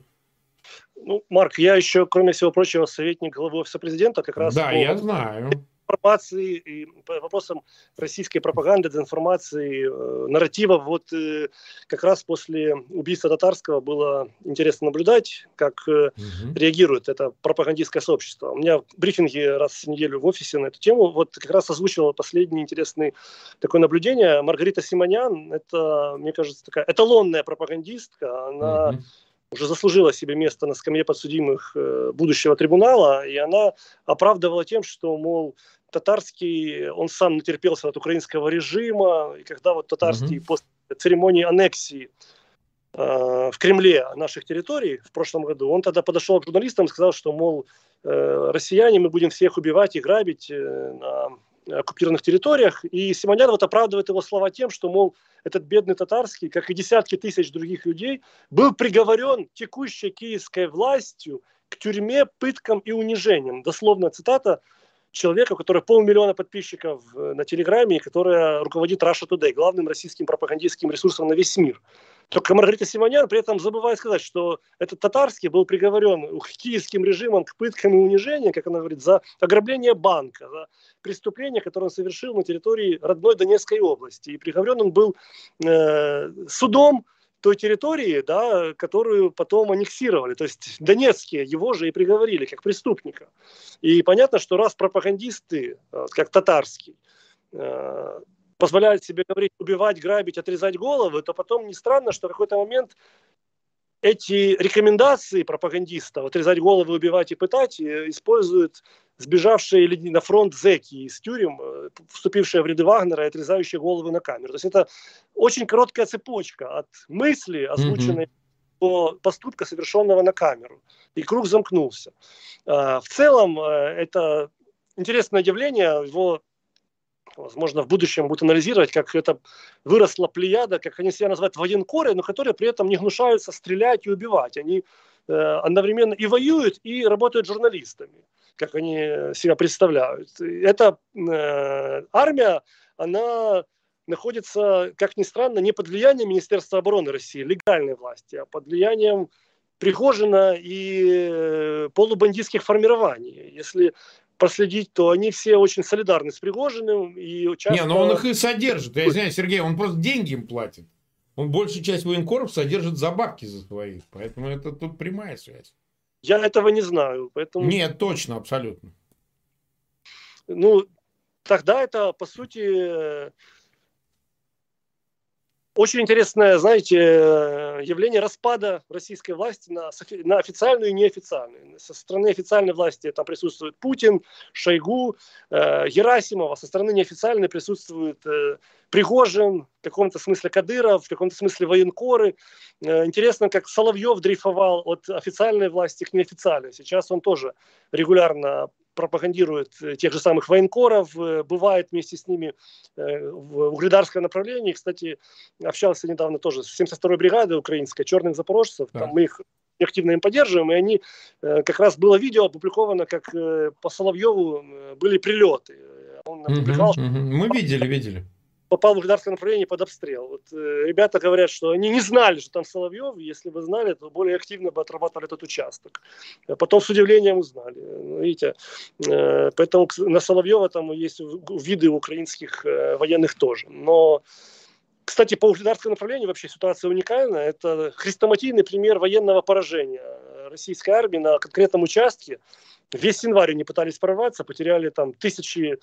Ну, Марк, я еще, кроме всего прочего, советник главы офиса президента, как раз... Да, по... я знаю информации и по вопросам российской пропаганды, дезинформации, э, нарратива. Вот э, как раз после убийства Татарского было интересно наблюдать, как э, угу. реагирует это пропагандистское сообщество. У меня брифинги раз в неделю в офисе на эту тему. Вот как раз озвучивала последнее интересное такое наблюдение. Маргарита Симонян, это, мне кажется, такая эталонная пропагандистка. Она угу уже заслужила себе место на скамье подсудимых э, будущего трибунала, и она оправдывала тем, что, мол, татарский, он сам натерпелся от украинского режима, и когда вот татарский mm-hmm. после церемонии аннексии э, в Кремле наших территорий в прошлом году, он тогда подошел к журналистам и сказал, что, мол, э, россияне, мы будем всех убивать и грабить э, на оккупированных территориях. И Симонян вот оправдывает его слова тем, что, мол, этот бедный татарский, как и десятки тысяч других людей, был приговорен текущей киевской властью к тюрьме, пыткам и унижениям. Дословно цитата человека, у которого полмиллиона подписчиков э, на Телеграме, и которая руководит Russia Today, главным российским пропагандистским ресурсом на весь мир. Только Маргарита Симонян при этом забывает сказать, что этот татарский был приговорен киевским режимом к пыткам и унижениям, как она говорит, за ограбление банка, за преступление, которое он совершил на территории родной Донецкой области. И приговорен он был э, судом той территории, да, которую потом аннексировали. То есть Донецкие его же и приговорили как преступника. И понятно, что раз пропагандисты, э, как татарский, э, позволяют себе говорить убивать, грабить, отрезать головы, то потом не странно, что в какой-то момент эти рекомендации пропагандистов отрезать головы, убивать и пытать э, используют сбежавшие на фронт зеки из тюрем, э, вступившие в ряды Вагнера и отрезающие головы на камеру. То есть это очень короткая цепочка от мысли, озвученной mm-hmm. до поступка, совершенного на камеру. И круг замкнулся. А, в целом, э, это интересное явление, его возможно, в будущем будут анализировать, как это выросла плеяда, как они себя называют военкоры, но которые при этом не гнушаются стрелять и убивать. Они э, одновременно и воюют, и работают журналистами, как они себя представляют. Эта э, армия, она находится, как ни странно, не под влиянием Министерства обороны России, легальной власти, а под влиянием Пригожина и э, полубандитских формирований. Если проследить, то они все очень солидарны с Пригожиным. И часто... Не, но он их и содержит. Я знаю, Сергей, он просто деньги им платит. Он большую часть военкоров содержит за бабки за своих. Поэтому это тут прямая связь. Я этого не знаю. Поэтому... Нет, точно, абсолютно. Ну, тогда это, по сути, очень интересное, знаете, явление распада российской власти на, на официальную и неофициальную. Со стороны официальной власти там присутствует Путин, Шойгу, э, Герасимова. Со стороны неофициальной присутствует э, Пригожин, в каком-то смысле Кадыров, в каком-то смысле военкоры. Э, интересно, как Соловьев дрейфовал от официальной власти к неофициальной. Сейчас он тоже регулярно пропагандирует э, тех же самых военкоров, э, бывает вместе с ними э, в угледарском направлении. Кстати, общался недавно тоже с 72-й бригадой украинской, черных запорожцев. Да. Там мы их активно им поддерживаем, и они, как раз было видео опубликовано, как по Соловьеву были прилеты. Он опубликовал, угу, угу. Мы видели, видели попал в государственное направление под обстрел. Вот, э, ребята говорят, что они не знали, что там Соловьев, если бы знали, то более активно бы отрабатывали этот участок. А потом с удивлением узнали. Ну, видите, э, поэтому на Соловьева там есть виды украинских э, военных тоже. Но кстати, по угледарскому направлению вообще ситуация уникальная. Это хрестоматийный пример военного поражения российской армии на конкретном участке. Весь январь они пытались прорваться, потеряли там тысячи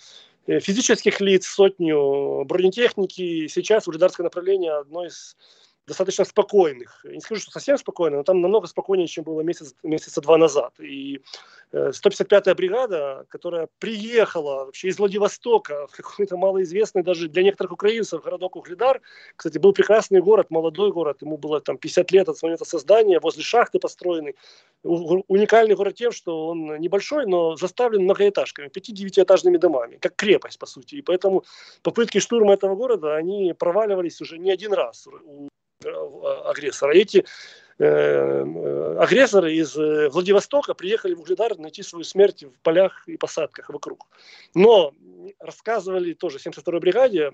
физических лиц, сотню бронетехники. Сейчас угледарское направление одно из достаточно спокойных. Не скажу, что совсем спокойно, но там намного спокойнее, чем было месяц, месяца два назад. И 155-я э, бригада, которая приехала вообще из Владивостока в какой-то малоизвестный даже для некоторых украинцев городок Угледар. Кстати, был прекрасный город, молодой город, ему было там 50 лет от момента создания, возле шахты построенный. Уникальный город тем, что он небольшой, но заставлен многоэтажками, 5-9-этажными домами, как крепость, по сути. И поэтому попытки штурма этого города, они проваливались уже не один раз у агрессора. Эти э, э, агрессоры из Владивостока приехали в Угледар найти свою смерть в полях и посадках вокруг. Но рассказывали тоже 72-й бригаде,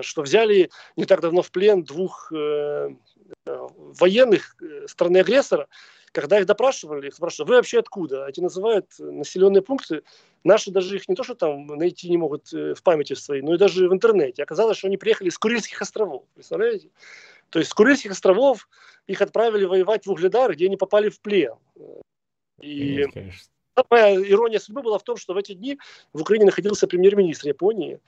что взяли не так давно в плен двух э, военных страны-агрессора, когда их допрашивали, их спрашивали, вы вообще откуда? Эти называют населенные пункты. Наши даже их не то, что там найти не могут в памяти своей, но и даже в интернете. Оказалось, что они приехали с Курильских островов. Представляете? То есть с Курильских островов их отправили воевать в Угледар, где они попали в плен. И Конечно. самая ирония судьбы была в том, что в эти дни в Украине находился премьер-министр Японии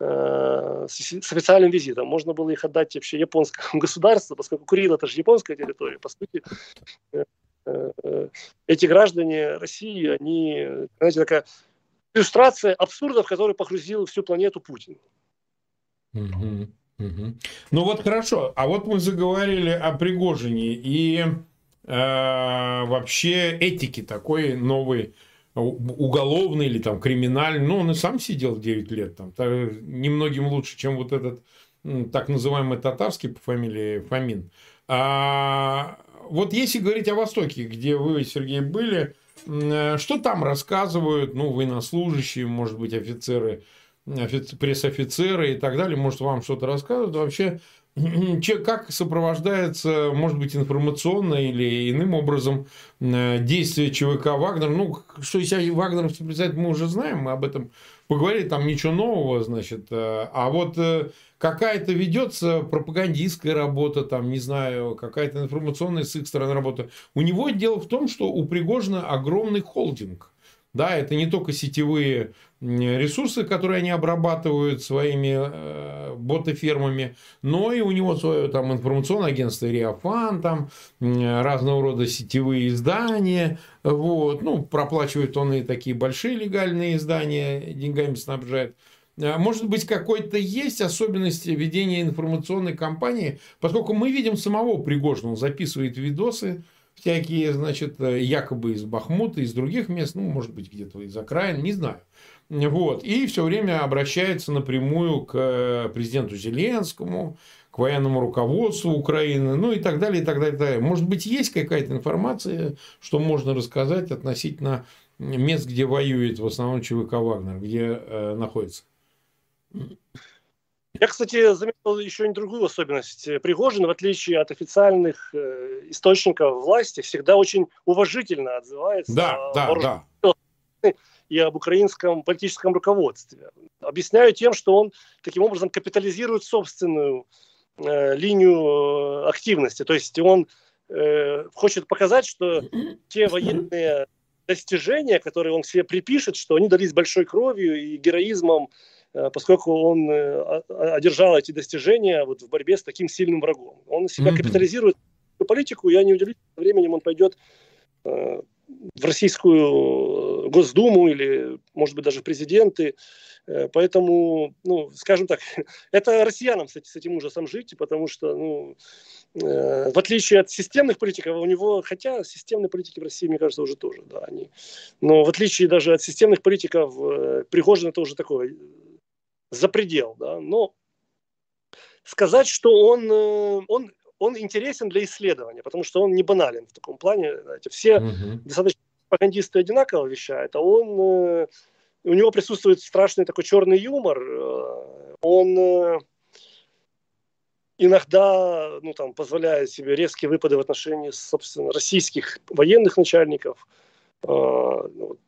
э, с, с официальным визитом. Можно было их отдать вообще японскому государству, поскольку Курил это же японская территория. По сути, э, э, эти граждане России, они, знаете, такая иллюстрация абсурдов, который погрузил всю планету Путин. Угу. Ну вот хорошо, а вот мы заговорили о Пригожине и э, вообще этике такой новой уголовный или там криминальный, ну он и сам сидел 9 лет там, немногим лучше, чем вот этот так называемый татарский по фамилии Фомин. А, вот если говорить о Востоке, где вы, Сергей, были, э, что там рассказывают, ну, военнослужащие, может быть, офицеры пресс-офицеры и так далее, может, вам что-то рассказывают. Вообще, как сопровождается, может быть, информационно или иным образом э, действие ЧВК Вагнер. Ну, что из себя вагнеровцы представляют, мы уже знаем, мы об этом поговорили, там ничего нового, значит. Э, а вот э, какая-то ведется пропагандистская работа, там, не знаю, какая-то информационная с их стороны работа. У него дело в том, что у Пригожина огромный холдинг. Да, это не только сетевые ресурсы, которые они обрабатывают своими э, ботофермами, но и у него свое там информационное агентство Риафан, там разного рода сетевые издания, вот, ну, проплачивает он и такие большие легальные издания, деньгами снабжает. А может быть, какой-то есть особенность ведения информационной кампании, поскольку мы видим самого Пригожина, он записывает видосы, всякие, значит, якобы из Бахмута, из других мест, ну, может быть, где-то из окраин, не знаю. Вот. И все время обращается напрямую к э, президенту Зеленскому, к военному руководству Украины, ну и так далее, и так далее. И так далее. Может быть, есть какая-то информация, что можно рассказать относительно мест, где воюет в основном ЧВК Вагнер, где э, находится? Я, кстати, заметил еще и другую особенность. Пригожин, в отличие от официальных э, источников власти, всегда очень уважительно отзывается да, да, да и об украинском политическом руководстве. Объясняю тем, что он таким образом капитализирует собственную э, линию э, активности. То есть он э, хочет показать, что те военные достижения, которые он себе припишет, что они дались большой кровью и героизмом, э, поскольку он э, одержал эти достижения вот в борьбе с таким сильным врагом. Он себя капитализирует политику, я не удивлюсь, временем он пойдет в российскую Госдуму или, может быть, даже президенты. Э, поэтому, ну, скажем так, это россиянам кстати, с этим ужасом жить, потому что, ну, э, в отличие от системных политиков, у него, хотя системные политики в России, мне кажется, уже тоже, да, они, но в отличие даже от системных политиков, э, Пригожин это уже такой запредел, да, но сказать, что он, э, он он интересен для исследования, потому что он не банален в таком плане. Знаете, все угу. достаточно пропагандисты одинаково вещают, а он, э, у него присутствует страшный такой черный юмор. Э, он э, иногда ну, там, позволяет себе резкие выпады в отношении, собственно, российских военных начальников. Вот,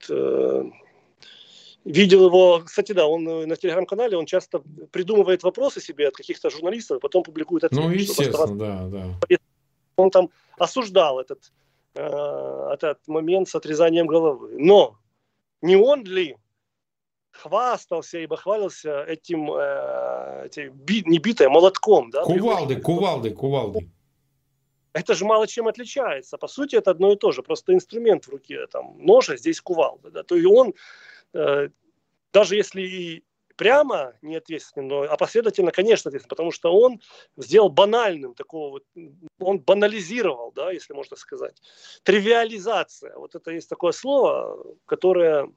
видел его, кстати, да, он на телеграм-канале, он часто придумывает вопросы себе от каких-то журналистов, потом публикует ответы. Ну, естественно, да, да. Он там осуждал этот этот момент с отрезанием головы. Но не он ли хвастался, ибо хвалился этим, э, этим би, не битой, а молотком. Да, кувалды, кувалды, кувалды. Это же мало чем отличается. По сути, это одно и то же. Просто инструмент в руке, там, ножа, здесь кувалда. Да. То есть он, э, даже если и прямо не ответственен, но опосредованно, конечно, ответственен, потому что он сделал банальным такого вот, он банализировал, да, если можно сказать. Тривиализация. Вот это есть такое слово, которое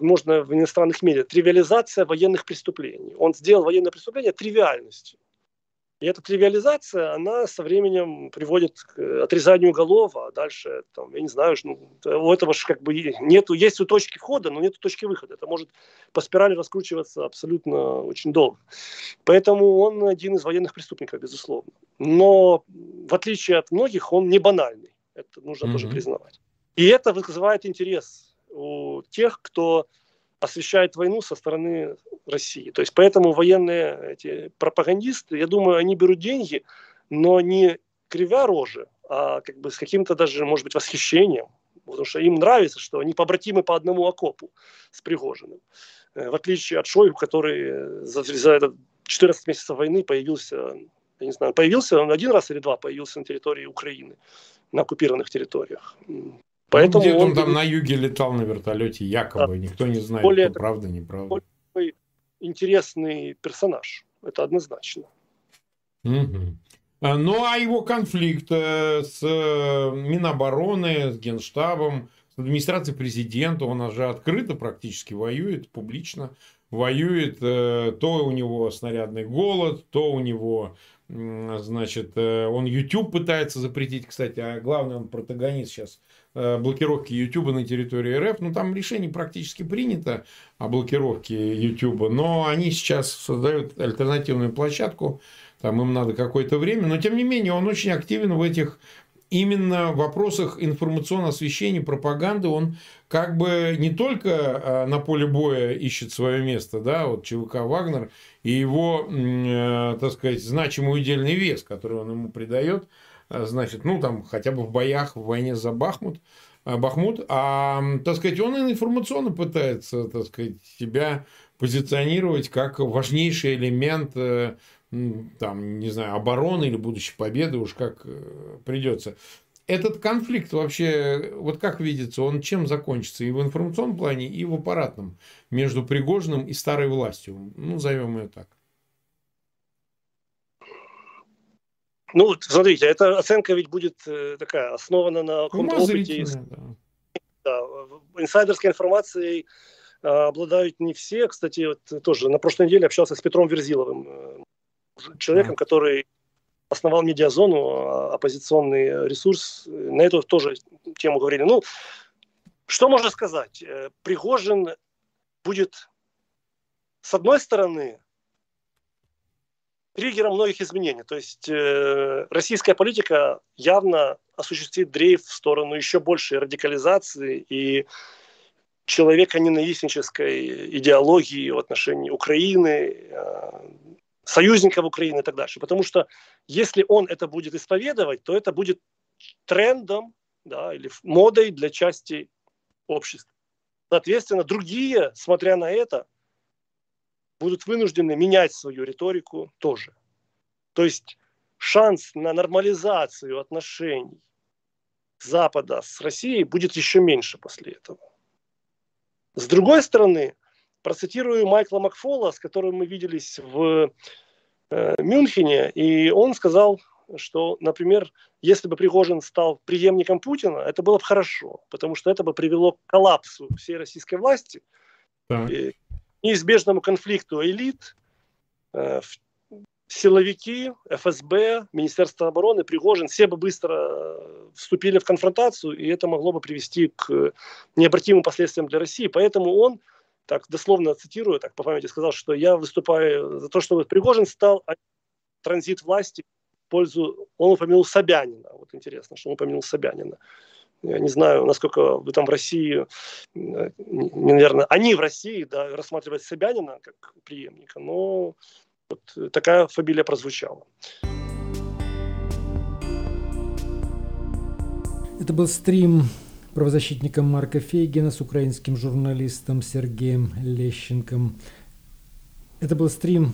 можно в иностранных медиа. Тривиализация военных преступлений. Он сделал военное преступление тривиальностью. И эта тривиализация, она со временем приводит к отрезанию голов, а дальше, там, я не знаю, ну, у этого же как бы нету, есть у точки входа, но нет точки выхода. Это может по спирали раскручиваться абсолютно очень долго. Поэтому он один из военных преступников, безусловно. Но в отличие от многих, он не банальный. Это нужно mm-hmm. тоже признавать. И это вызывает интерес у тех, кто освещает войну со стороны России. То есть поэтому военные эти пропагандисты, я думаю, они берут деньги, но не кривя рожи, а как бы с каким-то даже, может быть, восхищением. Потому что им нравится, что они побратимы по одному окопу с Пригожиным. Э, в отличие от Шойгу, который за, за этот 14 месяцев войны появился, я не знаю, появился он один раз или два, появился на территории Украины, на оккупированных территориях. Поэтому ну, он, он там на юге летал на вертолете, якобы, да. никто не знает, более, кто правда, неправда. Более интересный персонаж, это однозначно. Угу. Ну, а его конфликт э, с э, Минобороны, с Генштабом, с администрацией президента, он же открыто практически воюет, публично воюет. Э, то у него снарядный голод, то у него Значит, он YouTube пытается запретить, кстати, а главный он протагонист сейчас блокировки YouTube на территории РФ. Ну, там решение практически принято о блокировке YouTube, но они сейчас создают альтернативную площадку, там им надо какое-то время, но тем не менее он очень активен в этих именно вопросах информационного освещения, пропаганды, он как бы не только э, на поле боя ищет свое место, да, вот ЧВК Вагнер и его, э, так сказать, значимый удельный вес, который он ему придает, Э, значит, ну, там, хотя бы в боях, в войне за Бахмут, э, Бахмут, а, так сказать, он информационно пытается, так сказать, себя позиционировать как важнейший элемент э, там, не знаю, обороны или будущей победы, уж как придется. Этот конфликт вообще, вот как видится, он чем закончится и в информационном плане, и в аппаратном между Пригожиным и старой властью? Ну, назовем ее так. Ну, смотрите, эта оценка ведь будет э, такая, основана на каком-то опыте. Да. Инсайдерской информацией э, обладают не все. Кстати, вот тоже на прошлой неделе общался с Петром Верзиловым, э, человеком, да. который основал медиазону, а, оппозиционный ресурс. На эту тоже тему говорили. Ну, что можно сказать? Пригожин будет, с одной стороны, триггером многих изменений. То есть э, российская политика явно осуществит дрейф в сторону еще большей радикализации и человека ненавистнической идеологии в отношении Украины, э, союзников Украины и так дальше. Потому что если он это будет исповедовать, то это будет трендом да, или модой для части общества. Соответственно, другие, смотря на это, будут вынуждены менять свою риторику тоже. То есть шанс на нормализацию отношений Запада с Россией будет еще меньше после этого. С другой стороны, процитирую Майкла Макфола, с которым мы виделись в э, Мюнхене, и он сказал, что, например, если бы Пригожин стал преемником Путина, это было бы хорошо, потому что это бы привело к коллапсу всей российской власти. И неизбежному конфликту элит, э, силовики, ФСБ, Министерство обороны, Пригожин, все бы быстро э, вступили в конфронтацию, и это могло бы привести к необратимым последствиям для России. Поэтому он, так дословно цитирую, так по памяти сказал, что я выступаю за то, чтобы Пригожин стал транзит власти в пользу... Он упомянул Собянина. Вот интересно, что он упомянул Собянина. Я не знаю, насколько там в России, э, наверное, они в России да, рассматривают Собянина как преемника, но вот такая фамилия прозвучала. Это был стрим правозащитника Марка Фейгина с украинским журналистом Сергеем Лещенком. Это был стрим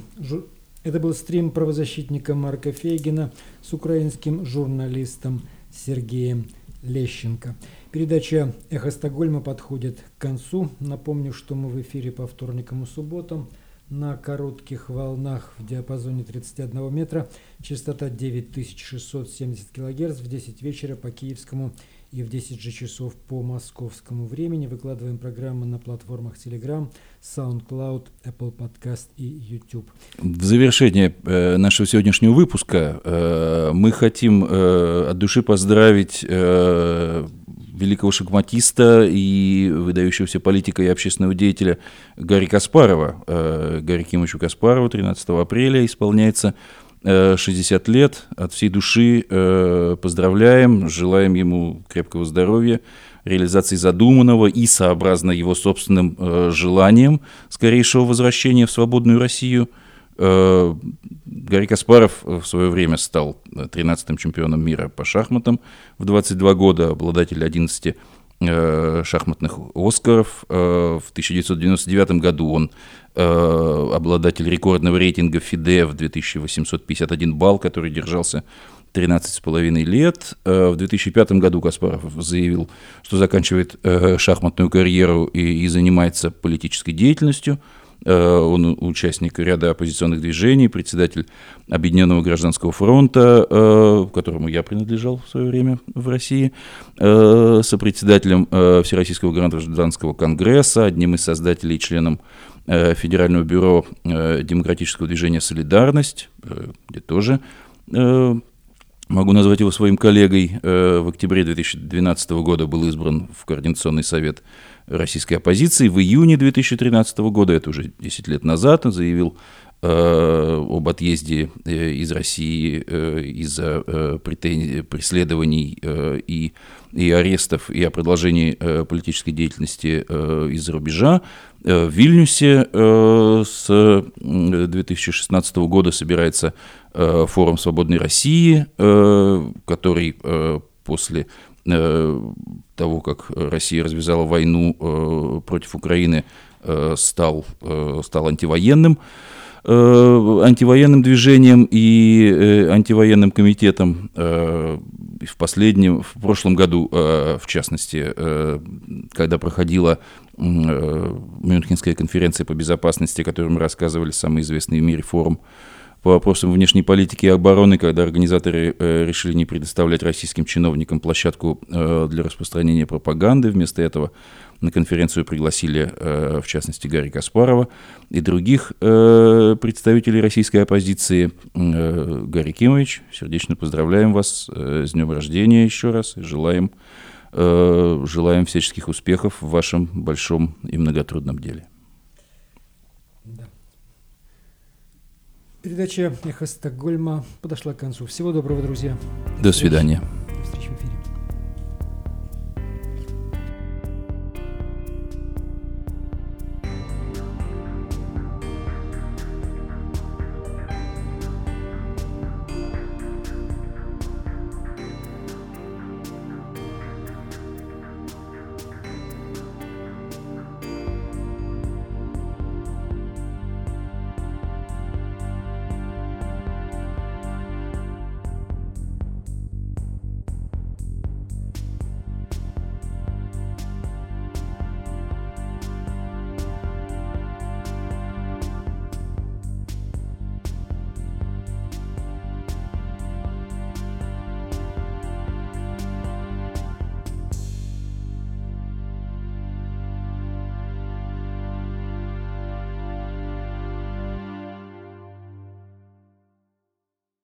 это был стрим правозащитника Марка Фейгина с украинским журналистом Сергеем Лещенко. Передача «Эхо Стокгольма» подходит к концу. Напомню, что мы в эфире по вторникам и субботам – на коротких волнах в диапазоне 31 метра, частота 9670 кГц в 10 вечера по киевскому и в 10 же часов по московскому времени. Выкладываем программы на платформах Telegram, SoundCloud, Apple Podcast и YouTube. В завершение э, нашего сегодняшнего выпуска э, мы хотим э, от души поздравить великого шахматиста и выдающегося политика и общественного деятеля Гарри Каспарова. Гарри Кимовичу Каспарову 13 апреля исполняется 60 э, лет. От всей души э, поздравляем, желаем ему крепкого здоровья, реализации задуманного и сообразно его собственным желаниям скорейшего возвращения в свободную Россию – Э, Гарри Каспаров в свое время стал 13-м чемпионом мира по шахматам в 22 года, обладатель 11 э, шахматных Оскаров. Э, в 1999 году он обладатель рекордного рейтинга ФИДЕ в 2851 балл, который держался 13,5 лет. В 2005 году Каспаров заявил, что заканчивает шахматную карьеру и, занимается политической деятельностью – Э, он участник ряда оппозиционных движений, председатель Объединенного гражданского фронта, э, которому я принадлежал в свое время в России, э, сопредседателем Всероссийского гражданского конгресса, одним из создателей и членом Федерального бюро демократического движения «Солидарность», где тоже Могу назвать его своим коллегой. В октябре 2012 года был избран в Координационный совет российской оппозиции. В июне 2013 года, это уже 10 лет назад, заявил э, об отъезде э, из России э, из-за преследований и, и арестов и о продолжении политической деятельности из-за рубежа. В Вильнюсе с 2016 года собирается форум «Свободной России», который после того, как Россия развязала войну э, против Украины, э, стал, стал антивоенным антивоенным движением и антивоенным комитетом в последнем, в прошлом году, в частности, когда проходила Мюнхенская конференция по безопасности, о которой мы рассказывали, самый известный в мире форум по вопросам внешней политики и обороны, когда организаторы э, решили не предоставлять российским чиновникам площадку э, для распространения пропаганды. Вместо этого на конференцию пригласили, э, в частности, Гарри Каспарова и других представителей российской оппозиции. Гарри Кимович, сердечно поздравляем вас с днем рождения еще раз и желаем, желаем всяческих успехов в вашем большом и многотрудном деле. Передача «Эхо Стокгольма» подошла к концу. Всего доброго, друзья. До свидания.